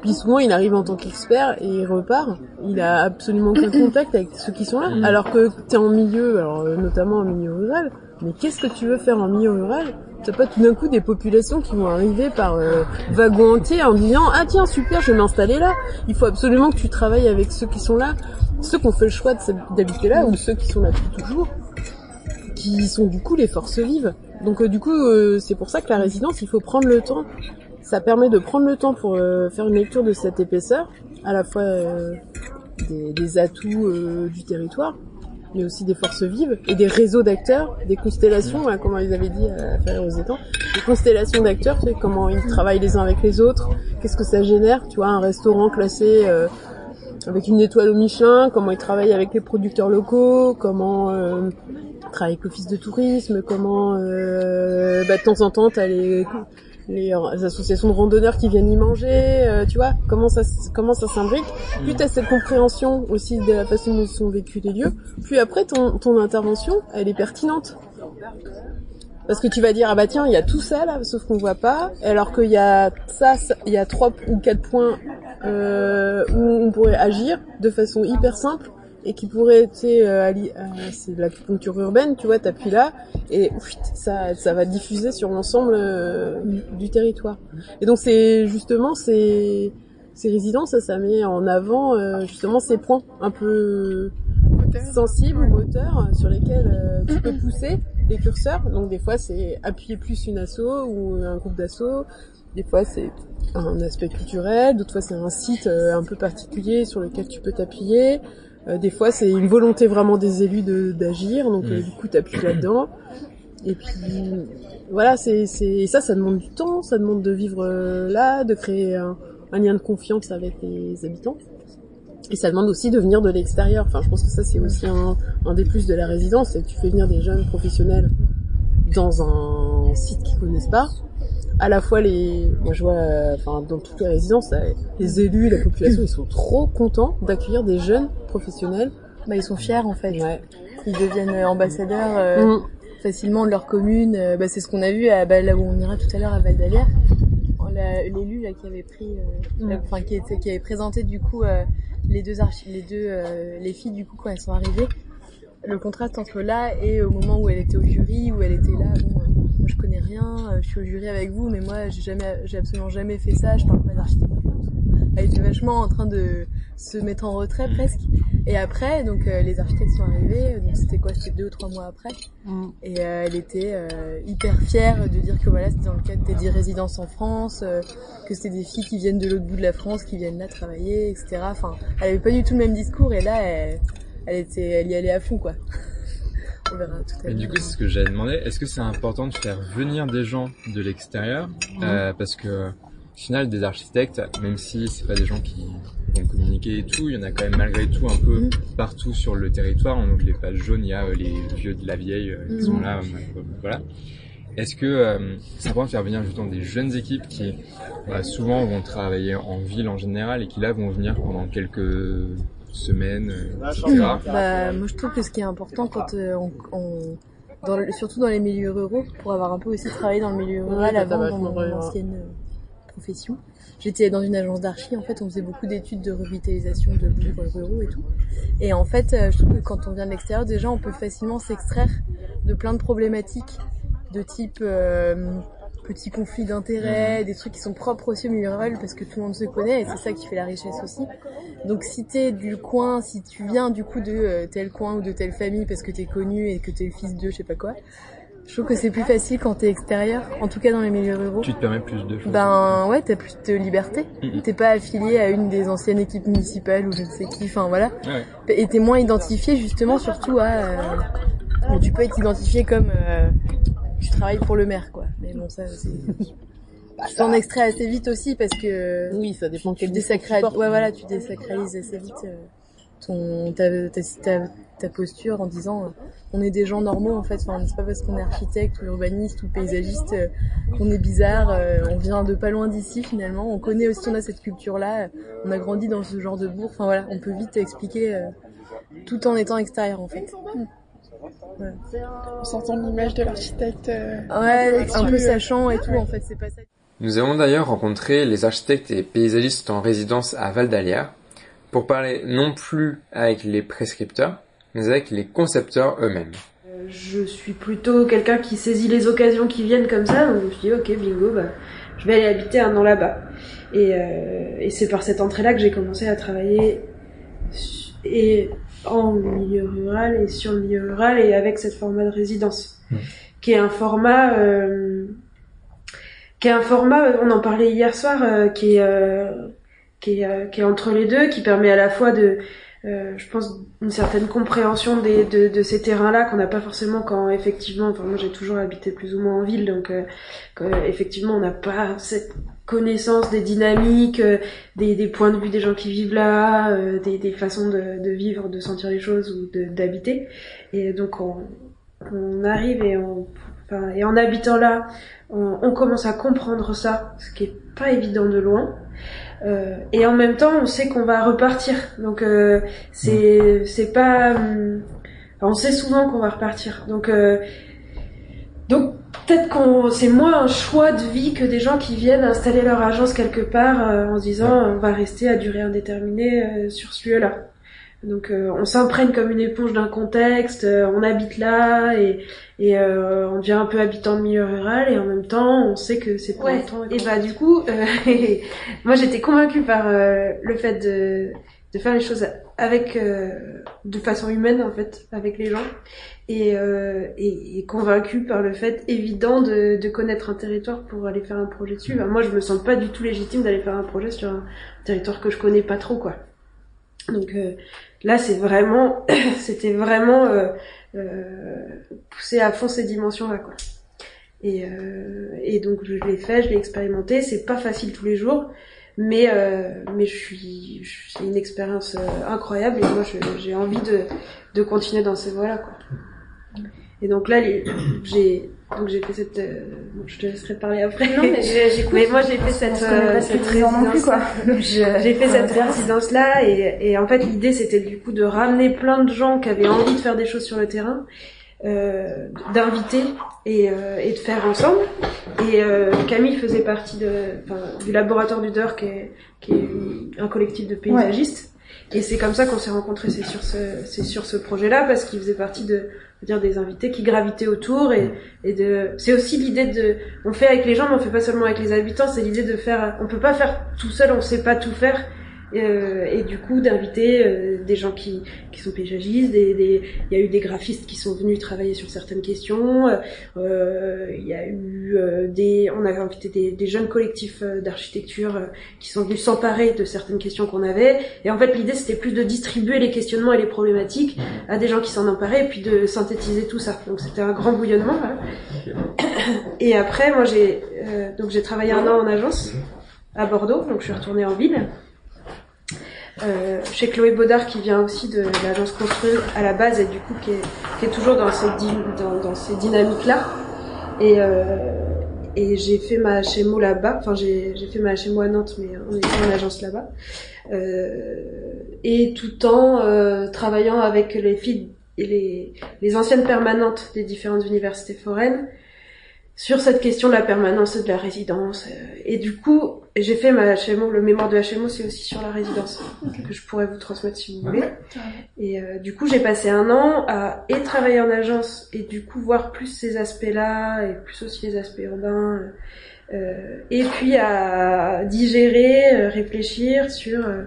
Puis souvent, il arrive en tant qu'expert et il repart. Il a absolument aucun contact avec ceux qui sont là. Mm. Alors que t'es en milieu, alors euh, notamment en milieu rural. Mais qu'est-ce que tu veux faire en milieu rural? T'as pas tout d'un coup des populations qui vont arriver par euh, wagon entier en disant ah tiens super je vais m'installer là. Il faut absolument que tu travailles avec ceux qui sont là, ceux qui ont fait le choix d'habiter là ou ceux qui sont là depuis toujours, qui sont du coup les forces vives. Donc euh, du coup euh, c'est pour ça que la résidence il faut prendre le temps. Ça permet de prendre le temps pour euh, faire une lecture de cette épaisseur, à la fois euh, des, atouts euh, du territoire, mais aussi des forces vives et des réseaux d'acteurs, des constellations, hein, comme ils avaient dit à faire aux étangs, des constellations d'acteurs, tu sais, comment ils travaillent les uns avec les autres, qu'est-ce que ça génère, tu vois, un restaurant classé avec une étoile au Michelin, comment ils travaillent avec les producteurs locaux, comment euh, travaillent avec l'office de tourisme, comment bah, de temps en temps t'as les les associations de randonneurs qui viennent y manger, euh, tu vois, comment ça comment ça s'imbrique. Plus tu as cette compréhension aussi de la façon dont sont vécus les lieux, puis après ton ton intervention, elle est pertinente. Parce que tu vas dire ah bah tiens il y a tout ça là sauf qu'on voit pas alors qu'il y a ça ça- il y a trois ou quatre points euh, où on pourrait agir de façon hyper simple et qui pourrait tu sais euh, euh, c'est de l'acupuncture urbaine tu vois t'appuies là et ouf, ça ça va diffuser sur l'ensemble euh, du territoire et donc c'est justement ces ces résidences ça, ça met en avant euh, justement ces points un peu sensibles ou moteurs sur lesquels euh, tu peux pousser les curseurs. Donc des fois c'est appuyer plus une asso ou un groupe d'asso. Des fois c'est un aspect culturel. D'autres fois c'est un site un peu particulier sur lequel tu peux t'appuyer. Euh, des fois c'est une volonté vraiment des élus de d'agir. Donc euh, Mm. du coup t'appuies là-dedans. Et puis voilà, c'est c'est ça, ça demande du temps, ça demande de vivre euh, là, de créer un, un lien de confiance avec les habitants. Et ça demande aussi de venir de l'extérieur. Enfin, je pense que ça c'est aussi un, un des plus de la résidence, c'est que tu fais venir des jeunes professionnels dans un site qu'ils connaissent pas. À la fois les, moi je vois, euh, enfin dans toutes les résidences, euh, les élus, la population, ils sont trop contents d'accueillir des jeunes professionnels. Bah ils sont fiers en fait. Ouais. Ils deviennent euh, ambassadeurs euh, Mm. facilement de leur commune. Euh, bah, c'est ce qu'on a vu à bah, là où on ira tout à l'heure à Val d'Alière. L'élu là qui avait pris, euh, Mm. enfin qui, était- qui avait présenté du coup euh, les deux archi les deux euh, les filles du coup quand elles sont arrivées. Le contraste entre là et au moment où elle était au jury, où elle était là, bon, euh, moi je connais rien, euh, je suis au jury avec vous, mais moi j'ai jamais, j'ai absolument jamais fait ça, je parle pas d'architecture. Elle était vachement en train de se mettre en retrait presque. Et après, donc euh, les architectes sont arrivés, donc c'était quoi, c'était deux ou trois mois après. Et euh, elle était euh, hyper fière de dire que voilà, c'était dans le cadre des 10 résidences en France, euh, que c'était des filles qui viennent de l'autre bout de la France, qui viennent là travailler, etc. Enfin, elle avait pas du tout le même discours et là, elle, elle était, elle y allait à fond quoi. On verra tout à Et l'heure. du coup, c'est ce que j'avais demandé. Est-ce que c'est important de faire venir des gens de l'extérieur Euh, Parce que, au final, des architectes, même si c'est pas des gens qui vont communiquer et tout, il y en a quand même malgré tout un peu partout sur le territoire. Donc les pages jaunes, il y a euh, les vieux de la vieille euh, qui Mhm. sont là. euh, voilà. Est-ce que euh, c'est important de faire venir justement des jeunes équipes qui bah, souvent vont travailler en ville en général et qui là vont venir pendant quelques semaines, euh, etc. Bah, moi je trouve que ce qui est important quand euh, on, on- dans le- surtout dans les milieux ruraux, pour avoir un peu aussi travaillé dans le milieu rural avant dans mon ancienne euh, profession. J'étais dans une agence d'archi, en fait on faisait beaucoup d'études de revitalisation de bourgs ruraux et tout. Et en fait euh, je trouve que quand on vient de l'extérieur, déjà on peut facilement s'extraire de plein de problématiques de type euh, petits conflits d'intérêts, des trucs qui sont propres aussi au milieu rural parce que tout le monde se connaît et c'est ça qui fait la richesse aussi. Donc si t'es du coin, si tu viens du coup de euh, tel coin ou de telle famille parce que t'es connu et que t'es le fils de je sais pas quoi, je trouve que c'est plus facile quand t'es extérieur, en tout cas dans les milieux ruraux. Tu te permets plus de choses. Ben ouais, t'as plus de liberté. Mhm. T'es pas affilié à une des anciennes équipes municipales ou je ne sais qui, enfin voilà. Ouais. Et t'es moins identifié justement surtout à... euh, bon, tu peux être identifié comme... euh, tu travailles pour le maire, quoi. Mais bon, ça, c'est. Tu t'en extrais assez vite aussi parce que. Oui, ça dépend tu quel désacralises. Ouais, voilà, tu désacralises assez vite euh, ton ta, ta, ta, ta posture en disant euh, on est des gens normaux en fait. Enfin, c'est pas parce qu'on est architecte ou urbaniste ou paysagiste euh, qu'on est bizarre. euh, on vient de pas loin d'ici finalement. On connaît aussi, on a cette culture-là. On a grandi dans ce genre de bourg. Enfin voilà, on peut vite expliquer euh, tout en étant extérieur en fait. Ouais. En sortant de l'image de l'architecte. euh, Ouais, un peu sachant et tout, en fait, c'est pas ça. Nous avons d'ailleurs rencontré les architectes et paysagistes en résidence à Val d'Alière pour parler non plus avec les prescripteurs, mais avec les concepteurs eux-mêmes. Je suis plutôt quelqu'un qui saisit les occasions qui viennent comme ça, donc je me suis dit ok bingo, bah, je vais aller habiter un an là-bas. Et, euh, et c'est par cette entrée-là que j'ai commencé à travailler et en milieu rural et sur le milieu rural et avec cette format de résidence, qui est un format, euh, qui est un format, on en parlait hier soir, euh, qui est euh, qui est, euh, qui est entre les deux, qui permet à la fois de, euh, je pense, une certaine compréhension des, de, ces terrains-là qu'on n'a pas forcément quand effectivement, enfin moi j'ai toujours habité plus ou moins en ville, donc euh, effectivement on n'a pas cette connaissance des dynamiques, euh, des, des points de vue des gens qui vivent là, des, des façons de, vivre, de sentir les choses ou d'habiter. Et donc on, on arrive et en habitant là, on, on commence à comprendre ça, ce qui est pas évident de loin. Euh, et en même temps, on sait qu'on va repartir. Donc euh, c'est c'est pas, enfin, on sait souvent qu'on va repartir. Donc euh, donc peut-être qu'on c'est moins un choix de vie que des gens qui viennent installer leur agence quelque part euh, en se disant on va rester à durée indéterminée euh, sur ce lieu-là. Donc euh, on s'imprègne comme une éponge d'un contexte, euh, on habite là et, et euh, on devient un peu habitant de milieu rural et en même temps on sait que c'est pas Ouais. Et bah du coup, euh, moi j'étais convaincue par euh, le fait de, de faire les choses avec euh, de façon humaine en fait avec les gens et, euh, et, et convaincue par le fait évident de, de connaître un territoire pour aller faire un projet dessus. Bah, moi je me sens pas du tout légitime d'aller faire un projet sur un territoire que je connais pas trop quoi. Donc euh, là, c'est vraiment, c'était vraiment euh, euh, pousser à fond ces dimensions-là, quoi. Et, euh, et donc je l'ai fait, je l'ai expérimenté. C'est pas facile tous les jours, mais euh, mais je suis, c'est une expérience incroyable et moi j'ai envie de de continuer dans ces voies-là, quoi. Et donc là, j'ai donc j'ai fait cette, euh, bon, je te laisserai parler après. Non, mais j'écoute. Mais moi j'ai fait cette, euh, cette plus, quoi. J'ai fait cette m'intéresse. résidence là et, et en fait l'idée c'était du coup de ramener plein de gens qui avaient envie de faire des choses sur le terrain, euh, d'inviter et, euh, et de faire ensemble. Et euh, Camille faisait partie de, enfin, du laboratoire du DER qui est, qui est un collectif de paysagistes. Et c'est comme ça qu'on s'est rencontrés, c'est sur ce, c'est sur ce projet-là, parce qu'il faisait partie de, dire, des invités qui gravitaient autour et, et de, c'est aussi l'idée de, on fait avec les gens, mais on fait pas seulement avec les habitants, c'est l'idée de faire, on peut pas faire tout seul, on sait pas tout faire, euh, et du coup d'inviter euh, des gens qui, qui sont paysagistes, des, des, il y a eu des graphistes qui sont venus travailler sur certaines questions, euh, il y a eu euh, des, on a invité des, des jeunes collectifs d'architecture qui sont venus s'emparer de certaines questions qu'on avait, et en fait l'idée c'était plus de distribuer les questionnements et les problématiques à des gens qui s'en emparaient, et puis de synthétiser tout ça. Donc c'était un grand bouillonnement. voilà. Et après, moi j'ai euh, donc j'ai travaillé un an en agence à Bordeaux, donc je suis retournée en ville. Euh, chez Chloé Baudard qui vient aussi de l'agence Construire à la base et du coup qui est, qui est toujours dans dans, dans ces dynamiques-là. Et, euh, et j'ai fait ma HMO là-bas, enfin j'ai fait ma HMO à Nantes mais on était en agence là-bas. Euh, et tout en euh, travaillant avec les filles et les, les anciennes permanentes des différentes universités foraines sur cette question de la permanence et de la résidence. euh, Et du coup, j'ai fait ma HMO, le mémoire de HMO, c'est aussi sur la résidence, que je pourrais vous transmettre si vous voulez. Et euh, du coup, j'ai passé un an à et travailler en agence et du coup voir plus ces aspects-là et plus aussi les aspects urbains. euh, et puis à digérer, euh, réfléchir sur euh,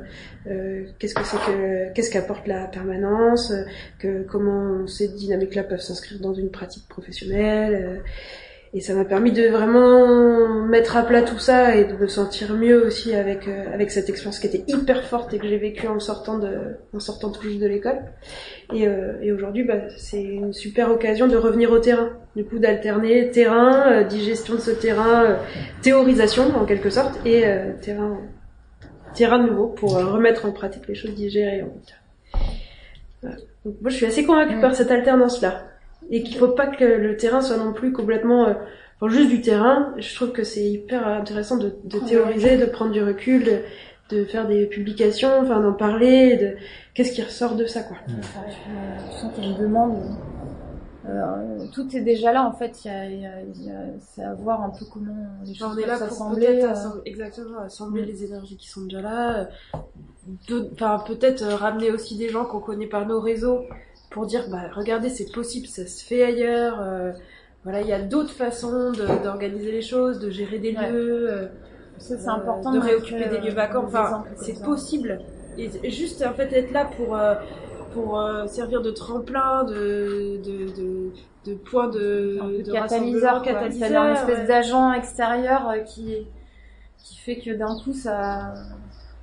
euh, qu'est-ce que c'est que qu'est-ce qu'apporte la permanence, euh, que comment ces dynamiques-là peuvent s'inscrire dans une pratique professionnelle. Et ça m'a permis de vraiment mettre à plat tout ça et de me sentir mieux aussi avec euh, avec cette expérience qui était hyper forte et que j'ai vécue en sortant de en sortant tout juste de l'école. Et, euh, et aujourd'hui, bah, c'est une super occasion de revenir au terrain. Du coup, d'alterner terrain, euh, digestion de ce terrain, euh, théorisation en quelque sorte, et euh, terrain terrain nouveau pour euh, remettre en pratique les choses digérées. En fait. Voilà. Donc, moi, je suis assez convaincue par cette alternance-là et qu'il faut pas que le terrain soit non plus complètement euh, enfin, juste du terrain je trouve que c'est hyper intéressant de, de théoriser de prendre du recul de, de faire des publications enfin d'en parler de qu'est-ce qui ressort de ça quoi Je sens qu'il y a une demande. Euh, tout est déjà là en fait. Il y a, il y a- il y a- c'est à voir un peu comment les choses on est là peuvent pour s'assembler. peut-être euh. exactement assembler Mm. les énergies qui sont déjà là euh, de- enfin peut-être ramener aussi des gens qu'on connaît par nos réseaux pour dire bah regardez c'est possible ça se fait ailleurs euh, voilà il y a d'autres façons d'organiser les choses de gérer des Ouais. lieux euh, c'est euh, important de de réoccuper des lieux euh, vacants enfin c'est possible et juste en fait être là pour euh, pour euh, servir de tremplin de de de, de point de, de catalyseur, quoi. catalyseur une espèce ouais. d'agent extérieur euh, qui qui fait que d'un coup ça.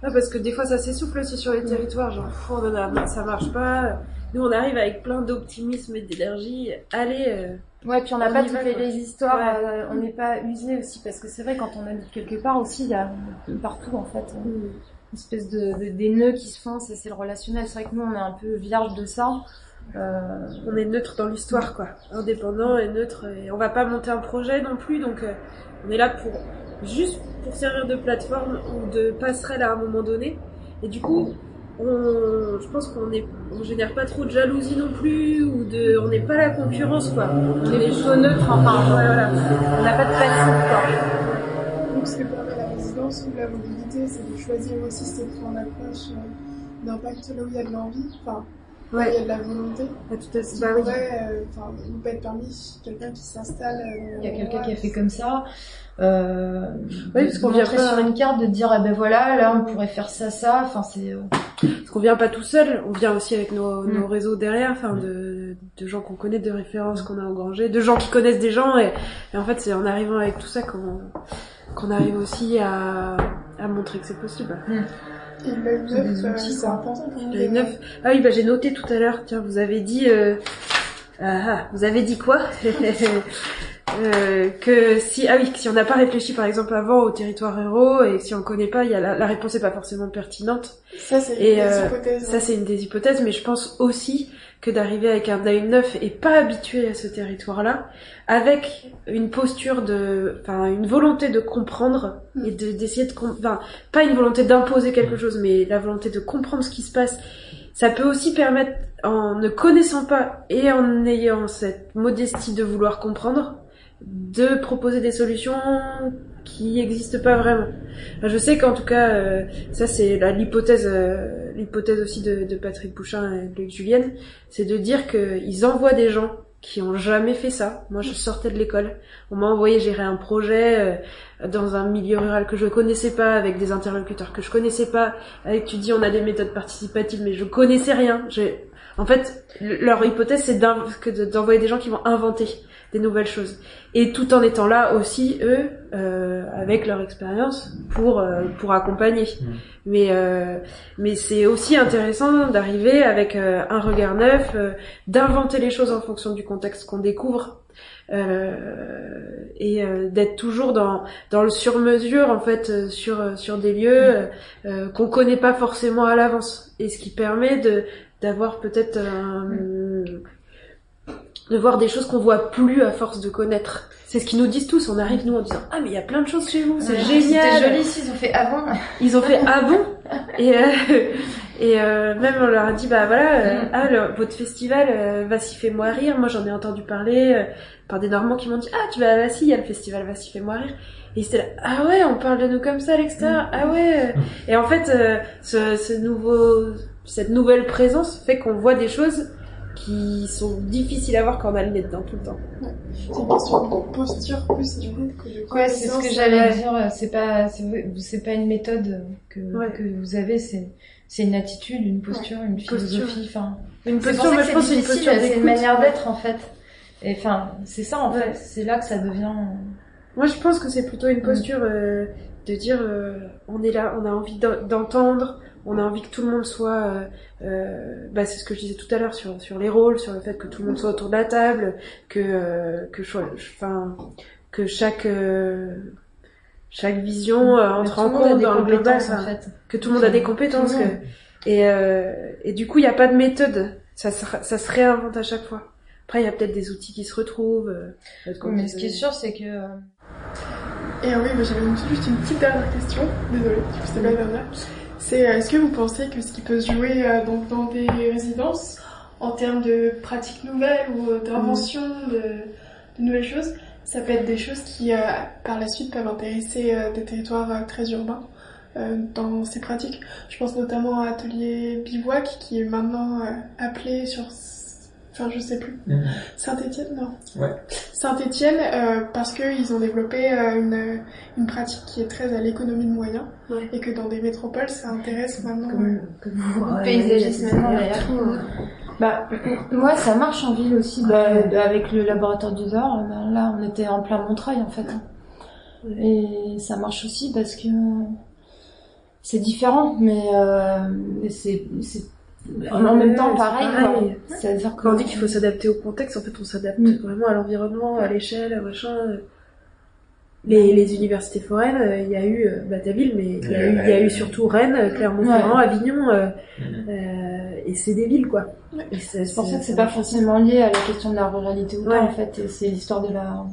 Ouais, parce que des fois ça s'essouffle aussi sur les territoires, genre on marre, ça marche pas. Nous on arrive avec plein d'optimisme et d'énergie. Allez. euh, Ouais, puis on n'a pas toutes les histoires, Ouais. euh, on n'est pas usé aussi, parce que c'est vrai, quand on habite quelque part aussi, il y a partout en fait euh, Mm. une espèce de, de- des nœuds qui se font, c'est c'est le relationnel. C'est vrai que nous on est un peu vierge de ça. Euh, On est neutre dans l'histoire, quoi. Indépendant et neutre. Et on va pas monter un projet non plus, donc euh, on est là pour juste pour servir de plateforme ou de passerelle à un moment donné. Et du coup, on, je pense qu'on est, on génère pas trop de jalousie non plus ou de, on n'est pas la concurrence, quoi. on est plutôt neutre, enfin, Ouais, voilà. on n'a pas de passif quoi. Donc ce que permet la résidence ou la mobilité, c'est de choisir aussi cette en approche euh, d'impact là où il y a de l'envie, enfin il y a de la volonté. Ah, tout à fait. Bah oui. pourrait, euh, ne pas être permis, quelqu'un qui s'installe. euh, Il y a quelqu'un qui a fait comme ça. Euh, Oui, parce qu'on vient pas- sur une carte, de dire, ah ben voilà, là on pourrait faire ça, ça. Enfin, c'est. euh, Parce qu'on vient pas tout seul, on vient aussi avec nos, Mm. nos réseaux derrière, enfin de, de gens qu'on connaît, de références qu'on a engrangées, de gens qui connaissent des gens, et, et en fait c'est en arrivant avec tout ça qu'on qu'on arrive aussi à, à montrer que c'est possible. Et l'œil C'est des neuf, euh, outils, c'est quoi. important pour nous. L'œil neuf. Ah oui, bah j'ai noté tout à l'heure. Tiens, vous avez dit. Euh... Ah, ah, vous avez dit quoi? Euh, Que si ah oui, que si on n'a pas réfléchi par exemple avant au territoire ruraux et si on connaît pas, il y a la, la réponse est pas forcément pertinente. Ça, c'est Et une des euh, hypothèses. ça c'est une des hypothèses, mais je pense aussi que d'arriver avec un œil neuf et pas habitué à ce territoire-là, avec une posture de, enfin une volonté de comprendre et de d'essayer de, com- enfin pas une volonté d'imposer quelque chose, mais la volonté de comprendre ce qui se passe. Ça peut aussi permettre, en ne connaissant pas et en ayant cette modestie de vouloir comprendre, de proposer des solutions qui n'existent pas vraiment. Je sais qu'en tout cas, euh, ça c'est l'hypothèse, euh, l'hypothèse aussi de, Patrick Bouchin et de Julienne, c'est de dire qu'ils envoient des gens qui ont jamais fait ça. Moi, je sortais de l'école, on m'a envoyé gérer un projet euh, dans un milieu rural que je connaissais pas, avec des interlocuteurs que je connaissais pas. Avec tu dis on a des méthodes participatives, mais je connaissais rien. J'ai, en fait, le- leur hypothèse c'est d'envoyer des gens qui vont inventer des nouvelles choses. Et tout en étant là aussi eux euh, avec leur expérience pour euh, pour accompagner. Mais euh, mais c'est aussi intéressant d'arriver avec euh, un regard neuf euh, d'inventer les choses en fonction du contexte qu'on découvre euh, et euh, d'être toujours dans dans le sur mesure en fait sur sur des lieux qu'on connaît pas forcément à l'avance. Et ce qui permet de d'avoir peut-être un de voir des choses qu'on voit plus à force de connaître. C'est ce qu'ils nous disent tous. On arrive nous en disant ah mais il y a plein de choses chez vous, c'est Ouais, génial. C'était joli s'ils ont fait avant. Ils ont fait ah bon et euh, et euh, même on leur a dit bah voilà euh, Mm. ah le- votre festival euh, Vassy fait-moi rire. Moi j'en ai entendu parler euh, par des Normands qui m'ont dit ah tu vas à Vassy il y a le festival Vassy fait-moi rire. Et c'était là ah ouais on parle de nous comme ça à l'extérieur ah ouais et en fait euh, ce, ce nouveau cette nouvelle présence fait qu'on voit des choses qui sont difficiles à voir quand on a le nez dedans tout le temps. C'est une question de posture plus du coup que de Ouais, c'est ce que j'allais Ouais. dire. C'est pas, c'est pas une méthode que, Ouais. que vous avez. C'est, c'est une attitude, une posture, une Posture. philosophie. Enfin, Une posture, mais je pense que c'est une difficile, posture C'est une manière d'être en fait. Et enfin, c'est ça en fait, c'est là que ça devient. Moi, je pense que c'est plutôt une posture euh, de dire euh, on est là, on a envie d'en- d'entendre, on a envie que tout le monde soit. euh, euh, bah, c'est ce que je disais tout à l'heure sur sur les rôles, sur le fait que tout le monde soit autour de la table, que euh, que je- enfin que chaque euh, chaque vision euh, entre en compte dans le global, en fait. que tout le monde a des Tout le compétences. monde. que- et euh, et du coup, il n'y a pas de méthode. Ça se, ça se réinvente à chaque fois. Après, il y a peut-être des outils qui se retrouvent. euh, Mais ce qui est sûr, c'est que. Et oui, j'avais juste une petite dernière question. Désolée, c'était pas la dernière. C'est euh, est-ce que vous pensez que ce qui peut se jouer euh, donc dans des résidences en termes de pratiques nouvelles ou euh, d'invention de, de nouvelles choses, ça peut être des choses qui par la suite peuvent intéresser des territoires très urbains dans ces pratiques? Je pense notamment à Atelier Bivouac qui est maintenant appelé sur enfin je sais plus Saint-Étienne non Ouais. Saint-Étienne euh, parce qu'ils ont développé euh, une, une pratique qui est très à l'économie de moyens et que dans des métropoles ça intéresse maintenant euh, beaucoup de paysagisme maintenant, il y a tout. Bah, moi, ça marche en ville aussi, bah, avec le laboratoire du Dor. bah, là, on était en plein Montreuil, en fait. Et ça marche aussi parce que c'est différent, mais euh, mais c'est c'est en en même temps pareil. C'est-à-dire Quand on dit qu'il faut s'adapter au contexte, en fait, on s'adapte Mm. vraiment à l'environnement, à l'échelle, à machin. Les, les universités foraines, euh, il y a eu euh, bah, ta ville, mais il y, a eu- il y a eu surtout Rennes, euh, Clermont-Ferrand, Ouais. Avignon, euh, euh, et c'est des villes, quoi. C'est pour ça que c'est pas forcément lié à la question de la ruralité ou pas, en fait. C'est l'histoire de la,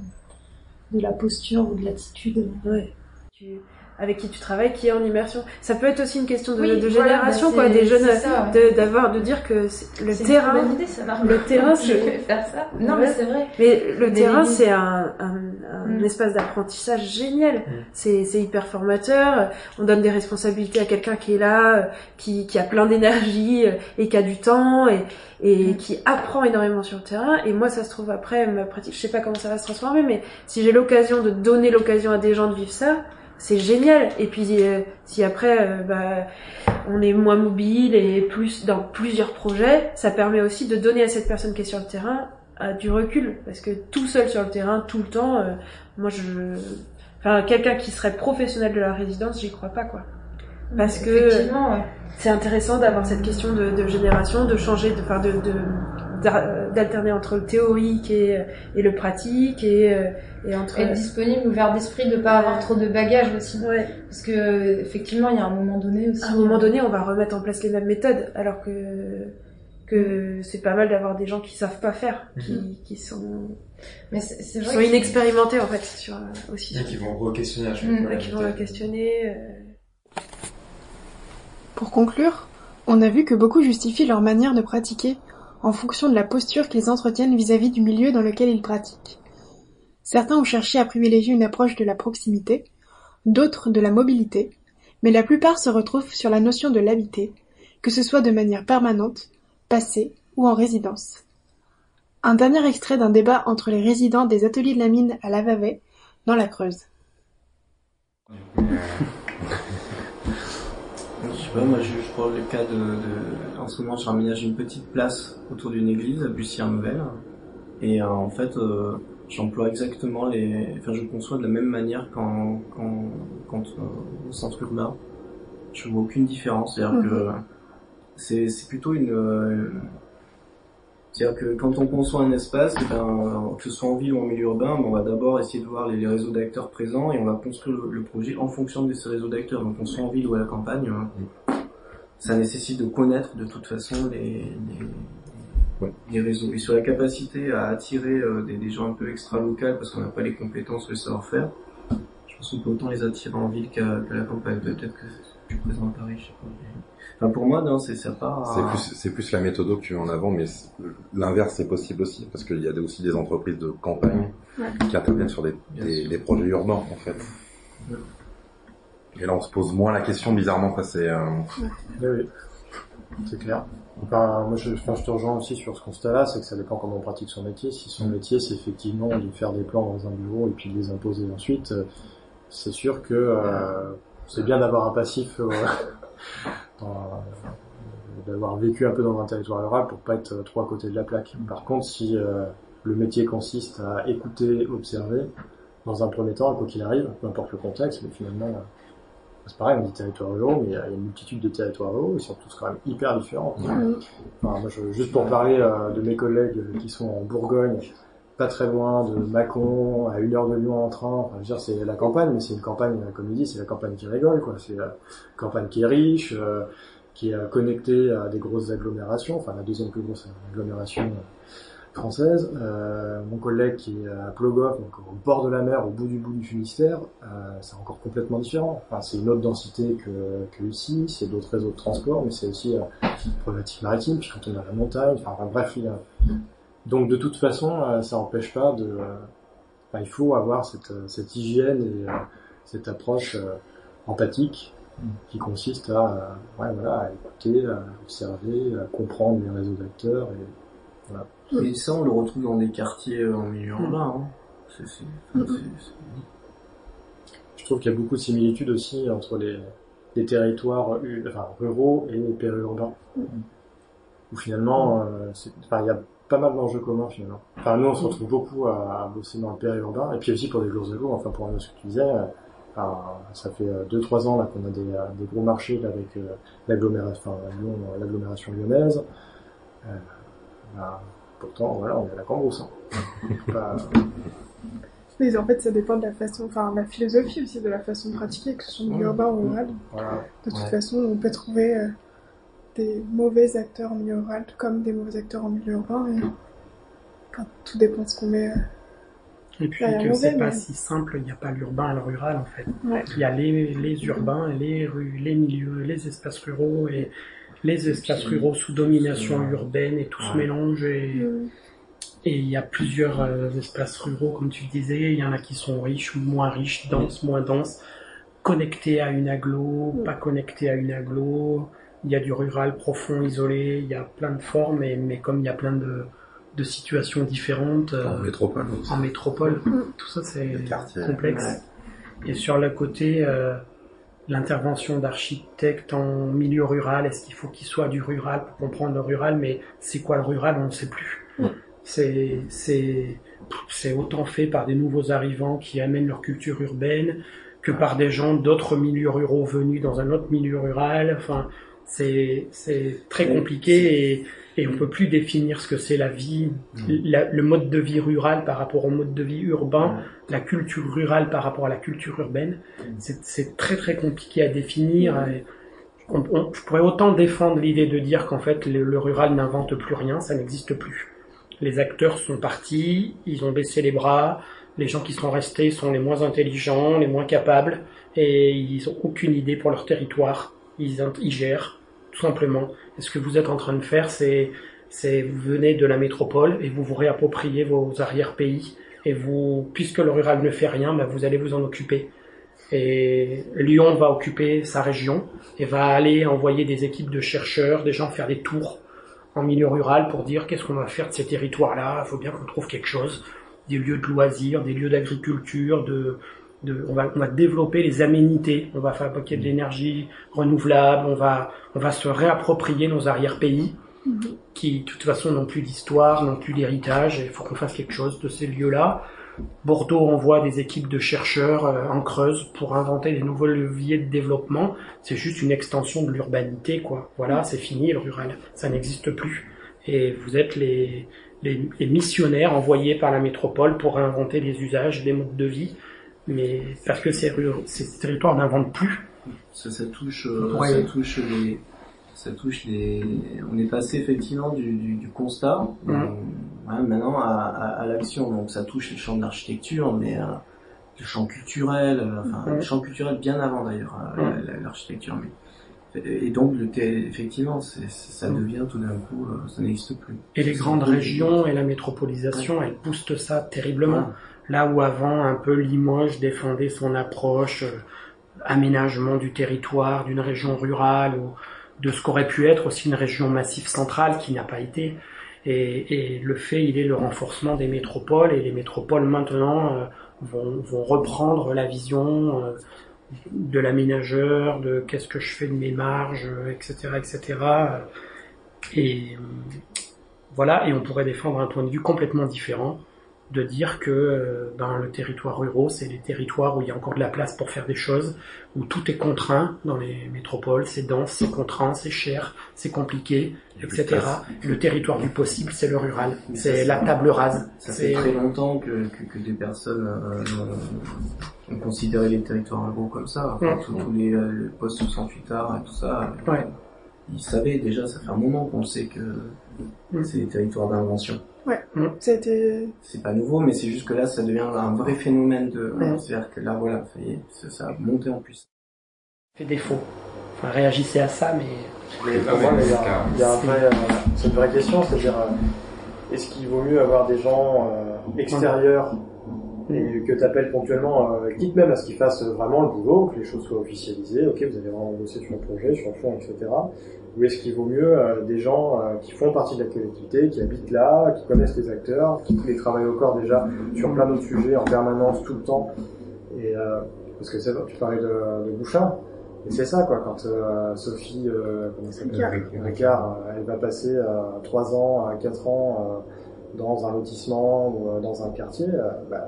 de la posture ou de l'attitude. Ouais. Tu- avec qui tu travailles, qui est en immersion. Ça peut être aussi une question de, Oui, de voilà, génération, bah, quoi, des jeunes, c'est ça, ouais. de- d'avoir, de dire que le C'est une terrain, bonne idée, ça, le terrain, Je c'est vais faire ça. Non, mais c'est vrai. Mais le terrain, c'est un, un, un Mm. espace d'apprentissage génial. C'est, c'est hyper formateur. On donne des responsabilités à quelqu'un qui est là, euh, qui, qui a plein d'énergie euh, et qui a du temps et, et qui apprend énormément sur le terrain. Et moi, ça se trouve après ma pratique. Je sais pas comment ça va se transformer, mais si j'ai l'occasion de donner l'occasion à des gens de vivre ça, c'est génial. Et puis euh, si après, euh, bah, on est moins mobile et plus dans plusieurs projets, ça permet aussi de donner à cette personne qui est sur le terrain euh, du recul, parce que tout seul sur le terrain, tout le temps, moi je, enfin quelqu'un qui serait professionnel de la résidence, j'y crois pas quoi. Parce que ouais. c'est intéressant d'avoir cette question de, de génération, de changer, de, enfin de, d'alterner entre le théorique et, et le pratique et, euh, et entre être disponible, ouvert d'esprit, de pas avoir trop de bagages aussi. Parce que euh, effectivement, il y a un moment donné aussi. à un moment donné, on va remettre en place les mêmes méthodes, alors que que c'est pas mal d'avoir des gens qui savent pas faire, qui, qui sont Mais c'est c'est qui vrai sont inexpérimentés en fait sur euh, aussi. Et qui vont re-questionner à chaque fois la qui vont méthode. la questionner. euh, Pour conclure, on a vu que beaucoup justifient leur manière de pratiquer en fonction de la posture qu'ils entretiennent vis-à-vis du milieu dans lequel ils pratiquent. Certains ont cherché à privilégier une approche de la proximité, d'autres de la mobilité, mais la plupart se retrouvent sur la notion de l'habiter, que ce soit de manière permanente, passée ou en résidence. Un dernier extrait d'un débat entre les résidents des ateliers de la mine à Lavavais, dans la Creuse. Pas, moi je, je prends le cas de, de- En ce moment, j'aménage une petite place autour d'une église à Bussière-Nouvelle. Et euh, en fait, euh, j'emploie exactement les. Enfin, je conçois de la même manière qu'en, qu'en, quand, euh, au centre urbain. Je vois aucune différence. C'est-à-dire Mhm. que c'est, c'est plutôt une. C'est-à-dire que quand on conçoit un espace, eh ben, que ce soit en ville ou en milieu urbain, ben, on va d'abord essayer de voir les, les réseaux d'acteurs présents et on va construire le, le projet en fonction de ces réseaux d'acteurs. Donc on soit en ville ou à la campagne, euh, ça nécessite de connaître de toute façon les, les, les réseaux. Et sur la capacité à attirer euh, des, des gens un peu extra-locales parce qu'on n'a pas les compétences ou le savoir-faire, je pense qu'on peut autant les attirer en ville qu'à la campagne. Peut-être que c'est plus présent à Paris, je sais pas. Enfin, pour moi, non, c'est à- C'est plus, c'est plus la méthode que tu mets en avant, mais l'inverse c'est possible aussi, parce qu'il y a aussi des entreprises de campagne Ouais. qui interviennent sur des, des, des projets urbains, en fait. Et là, on se pose moins la question, bizarrement, quoi, c'est... euh, Oui, oui. C'est clair. Enfin, moi, je, enfin, je te rejoins aussi sur ce constat-là, c'est que ça dépend comment on pratique son métier. Si son métier, c'est effectivement de faire des plans dans un bureau et puis de les imposer ensuite, euh, c'est sûr que euh, c'est bien d'avoir un passif, euh, dans- d'avoir vécu un peu dans un territoire rural pour pas être trop à côté de la plaque. Par contre, si euh, le métier consiste à écouter, observer, dans un premier temps, quoi qu'il arrive, peu importe le contexte, mais finalement, euh, c'est pareil, on dit territoire ruraux, mais il y a une multitude de territoires ruraux, ils sont tous quand même hyper différents. Enfin, moi, je- juste pour parler euh, de mes collègues qui sont en Bourgogne, pas très loin de Mâcon, à une heure de Lyon en train, enfin, je veux dire, c'est la campagne, mais c'est une campagne, euh, comme il dit, c'est la campagne qui rigole, quoi. C'est la campagne qui est riche, euh, qui est euh, connectée à des grosses agglomérations, enfin, la deuxième plus grosse agglomération française. Mon collègue qui est à Plogoff, donc au bord de la mer, au bout du bout du Finistère, c'est encore complètement différent. Enfin, c'est une autre densité que, que ici, c'est d'autres réseaux de transport, mais c'est aussi problématique maritime, puis quand on à la montagne, enfin, bref, il y a... donc de toute façon, euh, ça n'empêche pas de... euh, enfin, il faut avoir cette, euh, cette hygiène et euh, cette approche euh, empathique qui consiste à, euh, ouais, voilà, à écouter, à observer, à comprendre les réseaux d'acteurs et voilà. Et ça, on le retrouve dans des quartiers euh, en milieu urbain. Hein. C'est- c'est- enfin, c'est- c'est- Je trouve qu'il y a beaucoup de similitudes aussi entre les, les territoires enfin, ruraux et périurbains. Où finalement, euh, c'est- enfin, il y a pas mal d'enjeux communs finalement. Enfin, nous, on se retrouve beaucoup à, à bosser dans le périurbain, et puis aussi pour des gros égaux, enfin, pour ce que tu disais, euh, ça fait 2-3 ans là qu'on a des, euh, des gros marchés là, avec euh, l'agglomération, euh, lyonnaise. Euh, bah, pourtant, voilà, on est à la cambrousse. Hein. Pas- Mais en fait, ça dépend de la façon, enfin, la philosophie aussi de la façon de pratiquer, que ce soit urbain ou rural. Voilà. De toute Ouais. façon, on peut trouver euh, des mauvais acteurs en milieu rural comme des mauvais acteurs en milieu urbain. Et... enfin, tout dépend de ce qu'on met. euh, Et puis que mauvais, c'est pas si simple, il n'y a pas l'urbain et le rural en fait. Ouais. Il y a les, les urbains, les rues, les milieux, les espaces ruraux et les espaces ruraux sous domination urbaine et tout se mélange et, Mm. et il y a plusieurs euh, espaces ruraux comme tu disais, il y en a qui sont riches, moins riches, denses, moins denses, connectés à une aglo, pas connectés à une aglo, il y a du rural profond, isolé, il y a plein de formes mais, mais comme il y a plein de, de situations différentes En euh, métropole aussi. en métropole, tout ça c'est complexe. Et sur le côté, euh, l'intervention d'architectes en milieu rural, est-ce qu'il faut qu'il soit du rural pour comprendre le rural, mais c'est quoi le rural, on ne sait plus. C'est, c'est, c'est autant fait par des nouveaux arrivants qui amènent leur culture urbaine que par des gens d'autres milieux ruraux venus dans un autre milieu rural. Enfin, c'est très compliqué et, et on peut plus définir ce que c'est la vie, la- le mode de vie rural par rapport au mode de vie urbain, la culture rurale par rapport à la culture urbaine. C'est, c'est très très compliqué à définir. et on- on- je pourrais autant défendre l'idée de dire qu'en fait le, le rural n'invente plus rien, ça n'existe plus. Les acteurs sont partis, ils ont baissé les bras, les gens qui sont restés sont les moins intelligents, les moins capables, et ils ont aucune idée pour leur territoire. Ils, gèrent, tout simplement. Et ce que vous êtes en train de faire, c'est, c'est vous venez de la métropole et vous vous réappropriez vos arrière-pays, et vous, puisque le rural ne fait rien, bah, vous allez vous en occuper. Et Lyon va occuper sa région et va aller envoyer des équipes de chercheurs, des gens faire des tours en milieu rural pour dire qu'est-ce qu'on va faire de ces territoires-là. Il faut bien qu'on trouve quelque chose, des lieux de loisirs, des lieux d'agriculture, de, de, on va, on va développer les aménités, on va fabriquer de l'énergie renouvelable, on va, on va se réapproprier nos arrière-pays qui, de toute façon, n'ont plus d'histoire, n'ont plus d'héritage, il faut qu'on fasse quelque chose de ces lieux-là. Bordeaux envoie des équipes de chercheurs euh, en Creuse pour inventer des nouveaux leviers de développement. C'est juste une extension de l'urbanité, quoi. Voilà, c'est fini le rural, ça n'existe plus. Et vous êtes les, les, les missionnaires envoyés par la métropole pour inventer des usages, des modes de vie. Mais parce que ces, territoires n'inventent plus. Ça, ça touche, euh, Ouais. ça touche les, ça touche les. On est passé effectivement du, du, du constat, Mhm. euh, ouais, maintenant à, à, à l'action. Donc ça touche le champ de l'architecture, mais euh, le champ culturel, euh, enfin Mhm. le champ culturel bien avant d'ailleurs la- l'architecture. Mais et donc le thé- effectivement, ça devient tout d'un coup, ça n'existe plus. Et les grandes régions et la métropolisation, elles boostent ça terriblement. Là où avant, un peu Limoges défendait son approche euh, aménagement du territoire, d'une région rurale, ou de ce qu'aurait pu être aussi une région massive centrale qui n'a pas été. Et, et le fait, il est le renforcement des métropoles, et les métropoles maintenant euh, vont, vont reprendre la vision euh, de l'aménageur, de qu'est-ce que je fais de mes marges, euh, etc., etc. Et Voilà, et on pourrait défendre un point de vue complètement différent de dire que euh, dans le territoire ruraux, c'est les territoires où il y a encore de la place pour faire des choses, où tout est contraint dans les métropoles, c'est dense, c'est contraint, c'est cher, c'est compliqué, etc. Le territoire du possible, c'est le rural, c'est la table rase. Ça fait très longtemps que, que, que des personnes euh, ont considéré les territoires ruraux comme ça. Enfin, Mm. tous, les, euh, postes 68 arts et tout ça. Ouais. Ils savaient déjà, ça fait un moment qu'on sait que Mm. c'est des territoires d'invention. Ouais, c'était... C'est pas nouveau, mais c'est juste que là, ça devient un vrai phénomène de. Mm. C'est-à-dire que là, voilà, ça y est, ça, ça a monté en puissance. fait défaut. Enfin, réagissez à ça, mais... Mais pour moi, il y a, il y a un vrai, euh, c'est une vraie question, c'est-à-dire, euh, est-ce qu'il vaut mieux avoir des gens euh, extérieurs et que tu appelles ponctuellement, euh, quitte même à ce qu'ils fassent vraiment le boulot, que les choses soient officialisées, ok, vous avez vraiment bossé sur le projet, sur le fond, etc. Ou est-ce qu'il vaut mieux euh, des gens euh, qui font partie de la collectivité, qui habitent là, qui connaissent les acteurs, qui les travaillent au corps déjà sur plein d'autres sujets en permanence, tout le temps. Et euh, parce que c'est tu parlais de, de Bouchard, et c'est ça quoi, quand euh, Sophie, euh, comment s'appelle, Ricard. Ricard, euh, elle va passer 3 ans, 4 ans dans un lotissement ou dans un quartier, bah,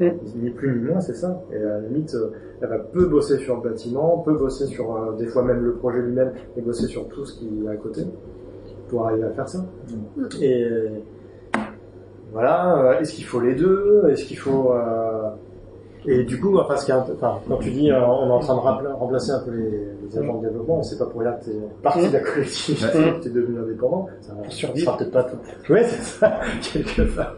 ni plus ni moins, c'est ça. Et à la limite, euh, elle va peu bosser sur le bâtiment, peu bosser sur euh, des fois même le projet lui-même, et bosser sur tout ce qui est à côté pour arriver à faire ça. Et voilà, euh, est-ce qu'il faut les deux? Est-ce qu'il faut euh, et du coup, enfin, ce qui est enfin, quand tu dis euh, on est en train de remplacer un peu les, les agents de développement, on sait pas pour rien que t'es parti de la collectivité, que t'es devenu indépendant. Ça survivre. peut-être pas tout. Ouais, c'est ça, quelque part.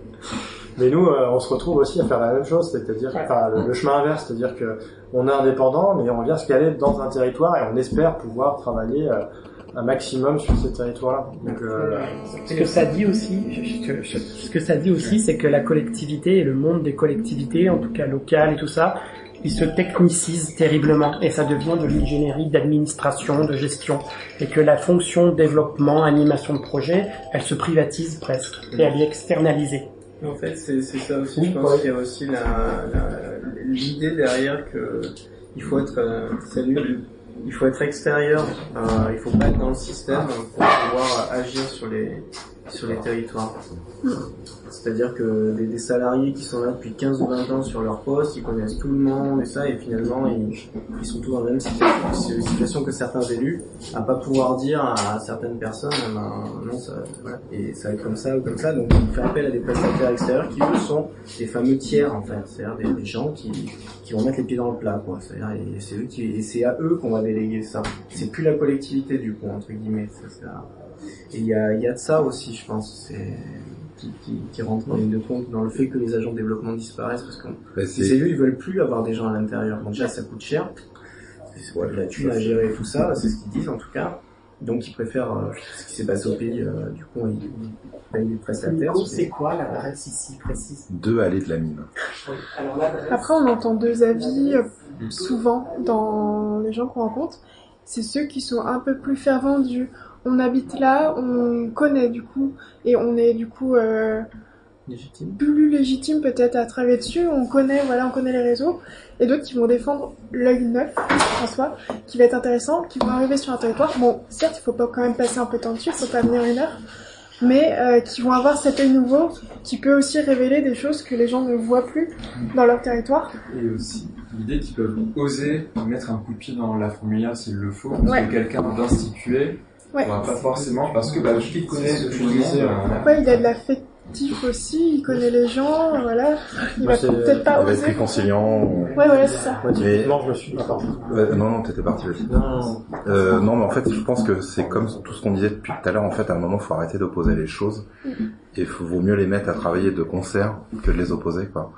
Mais nous, euh, on se retrouve aussi à faire la même chose, c'est-à-dire, enfin, le, le chemin inverse, c'est-à-dire que on est indépendant, mais on vient se caler dans un territoire et on espère pouvoir travailler euh, un maximum sur ces territoires-là. Donc, euh, Ce que ça dit aussi, je- je- je- ce que ça dit aussi, c'est que la collectivité et le monde des collectivités, en tout cas locales et tout ça, ils se technicisent terriblement et ça devient de l'ingénierie d'administration, de gestion et que la fonction développement, animation de projet, elle se privatise presque et elle est externalisée. En fait, c'est ça aussi. Oui, je pense ouais. qu'il y a aussi l'idée derrière que il faut être euh, salut, il faut être extérieur. Euh, il faut pas être dans le système pour pouvoir agir sur les sur les territoires. C'est-à-dire que des, salariés qui sont là depuis 15 ou 20 ans sur leur poste, ils connaissent tout le monde et ça, et finalement ils, ils sont tous dans la même situation, situation que certains élus, à pas pouvoir dire à certaines personnes, eh ben, non, ça, et ça va être comme ça ou comme ça. Donc on fait appel à des prestataires extérieurs qui eux sont des fameux tiers en fait, c'est-à-dire des, gens qui, qui vont mettre les pieds dans le plat, quoi. C'est-à-dire et c'est à eux qu'on va déléguer ça. C'est plus la collectivité du coup entre guillemets. Et il y a, il y a de ça aussi, je pense, c'est qui, qui, qui rentre en ligne de compte dans le fait que les agents de développement disparaissent parce que Bah, c'est- les élus ils veulent plus avoir des gens à l'intérieur. Donc déjà ça coûte cher, c'est ouais, la thune à gérer tout ça, c'est ce qu'ils disent en tout cas. Donc ils préfèrent euh, ce qui s'est passé au pays, euh, du coup ils, ils payent des prestataires. C'est quoi l'adresse ici précise? Deux allées de la mine. Alors. Après, on entend deux avis euh, souvent dans les gens qu'on rencontre. C'est ceux qui sont un peu plus fervents du on habite là, on connaît du coup, et on est du coup euh, Légitime. plus légitime peut-être à travailler dessus, on connaît, voilà, on connaît les réseaux, et d'autres qui vont défendre l'œil neuf en soi, qui va être intéressant, qui vont arriver sur un territoire. Bon, certes, il faut pas quand même passer un peu de temps dessus, faut pas venir une heure, mais euh, qui vont avoir cet œil nouveau, qui peut aussi révéler des choses que les gens ne voient plus dans leur territoire. Et aussi l'idée qu'ils peuvent oser mettre un coup de pied dans la fourmilière s'il le faut, parce Ouais. que quelqu'un d'institué, Ouais. bah, pas forcément, parce que bah, vu qu'il connaît C'est ce que tout le je disais, monde, ouais. euh, Ouais, il a de l'affectif aussi, il connaît les gens, voilà. Il va peut-être pas il va être oser. plus conciliant. Ouais, voilà, c'est ça. Mais- typiquement, je me suis. Ouais, non, non, t'étais parti aussi. Non, Euh, non, mais en fait, je pense que c'est comme tout ce qu'on disait depuis tout à l'heure. En fait, à un moment, faut arrêter d'opposer les choses. Et il vaut mieux les mettre à travailler de concert que de les opposer, quoi.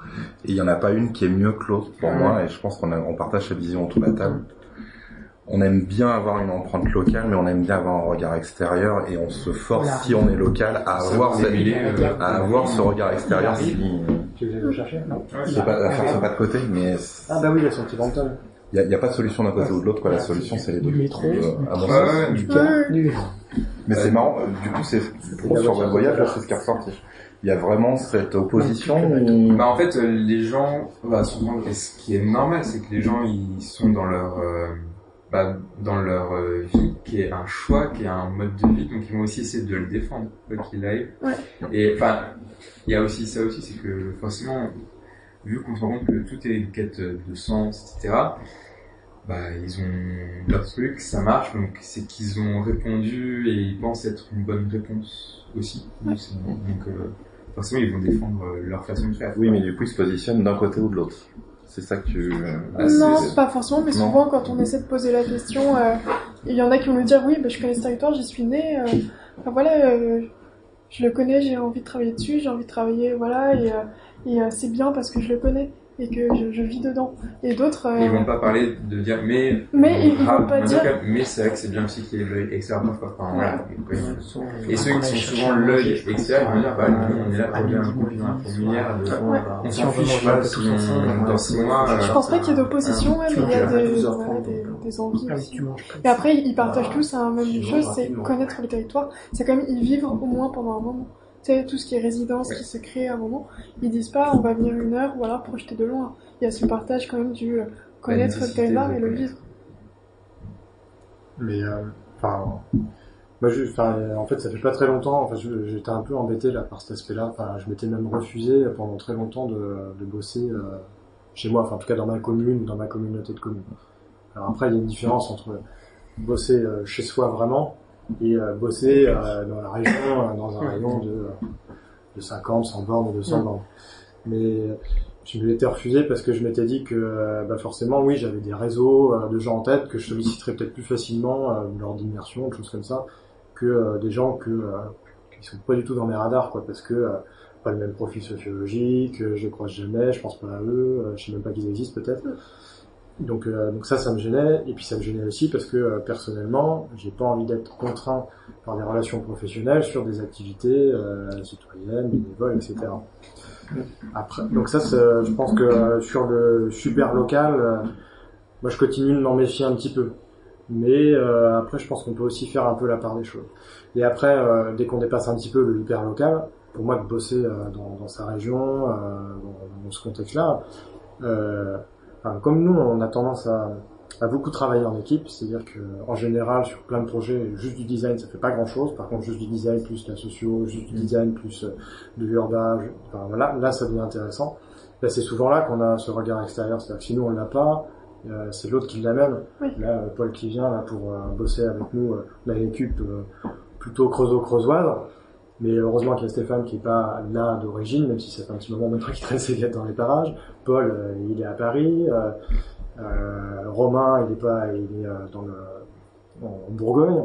Et il y en a pas une qui est mieux que l'autre pour moi. Et je pense qu'on on partage cette vision autour de la table. On aime bien avoir une empreinte locale, mais on aime bien avoir un regard extérieur et on se force, Voilà. si on est local, à avoir, cette- démêler, euh, à avoir ce regard extérieur. Si, Tu veux le chercher Non. c'est pas, la force, c'est pas de côté, mais Ah bah oui, il y a, il y a pas de solution d'un côté ou de l'autre, quoi. La solution, c'est les deux. Du métro. Euh, à mon sens. Du cas, Mais c'est marrant, du coup, c'est sur le voyage, là, c'est ce qui est ressorti. Il y a vraiment cette opposition. Bah en fait, euh, les gens, bah, souvent, et ce qui est normal, c'est que les gens ils sont dans leur euh, bah, dans leur euh, vie, qui est un choix, qui est un mode de vie, donc ils vont aussi essayer de le défendre, quoi qu'il arrive. Ouais. Et enfin, il y a aussi ça aussi, c'est que forcément, vu qu'on se rend compte que tout est une quête de sens, etc., bah, ils ont leur truc, ça marche, donc c'est qu'ils ont répondu et ils pensent être une bonne réponse aussi. Donc, c'est- donc, euh, forcément, ils vont défendre euh, leur façon de faire. Oui, mais du coup, ils se positionnent d'un côté ou de l'autre. C'est ça que tu... Ah, non, pas forcément, mais Non. souvent quand on essaie de poser la question, euh, il y en a qui vont nous dire oui, bah, je connais ce territoire, j'y suis né, euh, enfin, voilà, euh, je le connais, j'ai envie de travailler dessus, j'ai envie de travailler, voilà, et, euh, et euh, c'est bien parce que je le connais et que je, je vis dedans. Et d'autres. euh, Ils vont pas parler de dire mais. Mais ils- ils Ah, vont pas dire- cas, mais c'est vrai que c'est bien aussi qu'il y ait l'œil extérieur parfois. Enfin, voilà. Et ceux qui sont souvent l'œil je extérieur, ils vont dire bah nous on est là pour bien midi, la première. On s'en fiche pas dans six mois. Je euh, pense pas qu'il y ait d'opposition, mais il y a des, 12h30, voilà, des, des envies Ah aussi. Et après, ils partagent tous la même chose, c'est connaître le territoire. C'est quand même y vivre au moins pendant un moment. Tu sais, tout ce qui est résidence qui se crée à un moment, ils disent pas on va venir une heure ou alors projeter de loin. Il y a ce partage quand même du euh, connaître le de et le vivre. Mais euh, enfin, moi, je, enfin, euh, en fait, ça fait pas très longtemps. Enfin, j'étais un peu embêté là par cet aspect-là. Enfin, je m'étais même refusé pendant très longtemps de, de bosser euh, chez moi. Enfin, en tout cas, dans ma commune ou dans ma communauté de communes. Alors après, il y a une différence entre bosser euh, chez soi vraiment et euh, bosser euh, dans la région, euh, dans un rayon de, de 50, 100 bornes ou 200 Mm. bornes. Mais je me l'étais refusé parce que je m'étais dit que bah forcément oui j'avais des réseaux de gens en tête que je solliciterais peut-être plus facilement euh, lors d'immersion choses comme ça que des gens que euh, qui sont pas du tout dans mes radars quoi parce que euh, pas le même profil sociologique je les croise jamais je pense pas à eux euh, je sais même pas qu'ils existent peut-être donc euh, donc ça ça me gênait et puis ça me gênait aussi parce que euh, personnellement j'ai pas envie d'être contraint par des relations professionnelles sur des activités euh, citoyennes bénévoles etc après, donc ça, je pense que euh, sur le super local, euh, moi je continue de m'en méfier un petit peu. Mais euh, après, je pense qu'on peut aussi faire un peu la part des choses. Et après, dès qu'on dépasse un petit peu le hyper local, pour moi de bosser dans, dans sa région, dans, dans ce contexte-là, euh, enfin, comme nous, on a tendance à, à beaucoup travailler en équipe, c'est-à-dire que en général, sur plein de projets, juste du design, ça fait pas grand-chose. Par contre, juste du design plus la socio, juste du design plus euh, de l'urbain, enfin voilà, là ça devient intéressant. Là, c'est souvent là qu'on a ce regard extérieur, c'est-à-dire que si nous on l'a pas, euh, c'est l'autre qui l'amène. Oui. Là, euh, Paul qui vient là pour euh, bosser avec nous, euh, on a une équipe euh, plutôt creuso-creusoise. Mais heureusement qu'il y a Stéphane qui est pas là d'origine, même si ça fait un petit moment maintenant qu'il traîne ses guettes dans les parages. Paul, euh, il est à Paris. Euh, euh, Romain, il est pas, il est euh, dans le, en Bourgogne.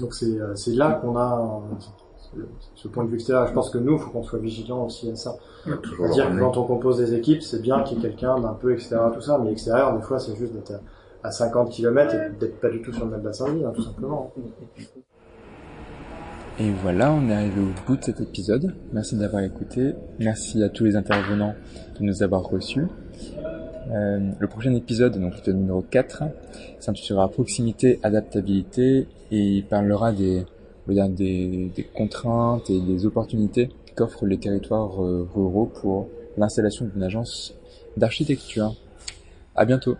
Donc c'est euh, c'est là qu'on a euh, ce- point de vue extérieur. Je pense que nous, il faut qu'on soit vigilant aussi à ça. C'est-à-dire que quand on compose des équipes, c'est bien qu'il y ait quelqu'un d'un peu extérieur à tout ça, mais extérieur, des fois, c'est juste d'être à, à 50 km et d'être pas du tout sur le même bassin de vie, hein, tout simplement. Et voilà, on est arrivé au bout de cet épisode. Merci d'avoir écouté. Merci à tous les intervenants de nous avoir reçus. Euh, le prochain épisode, donc le numéro 4, s'intitulera Proximité, adaptabilité et il parlera des, des, des contraintes et des opportunités qu'offrent les territoires euh, ruraux pour l'installation d'une agence d'architecture. À bientôt.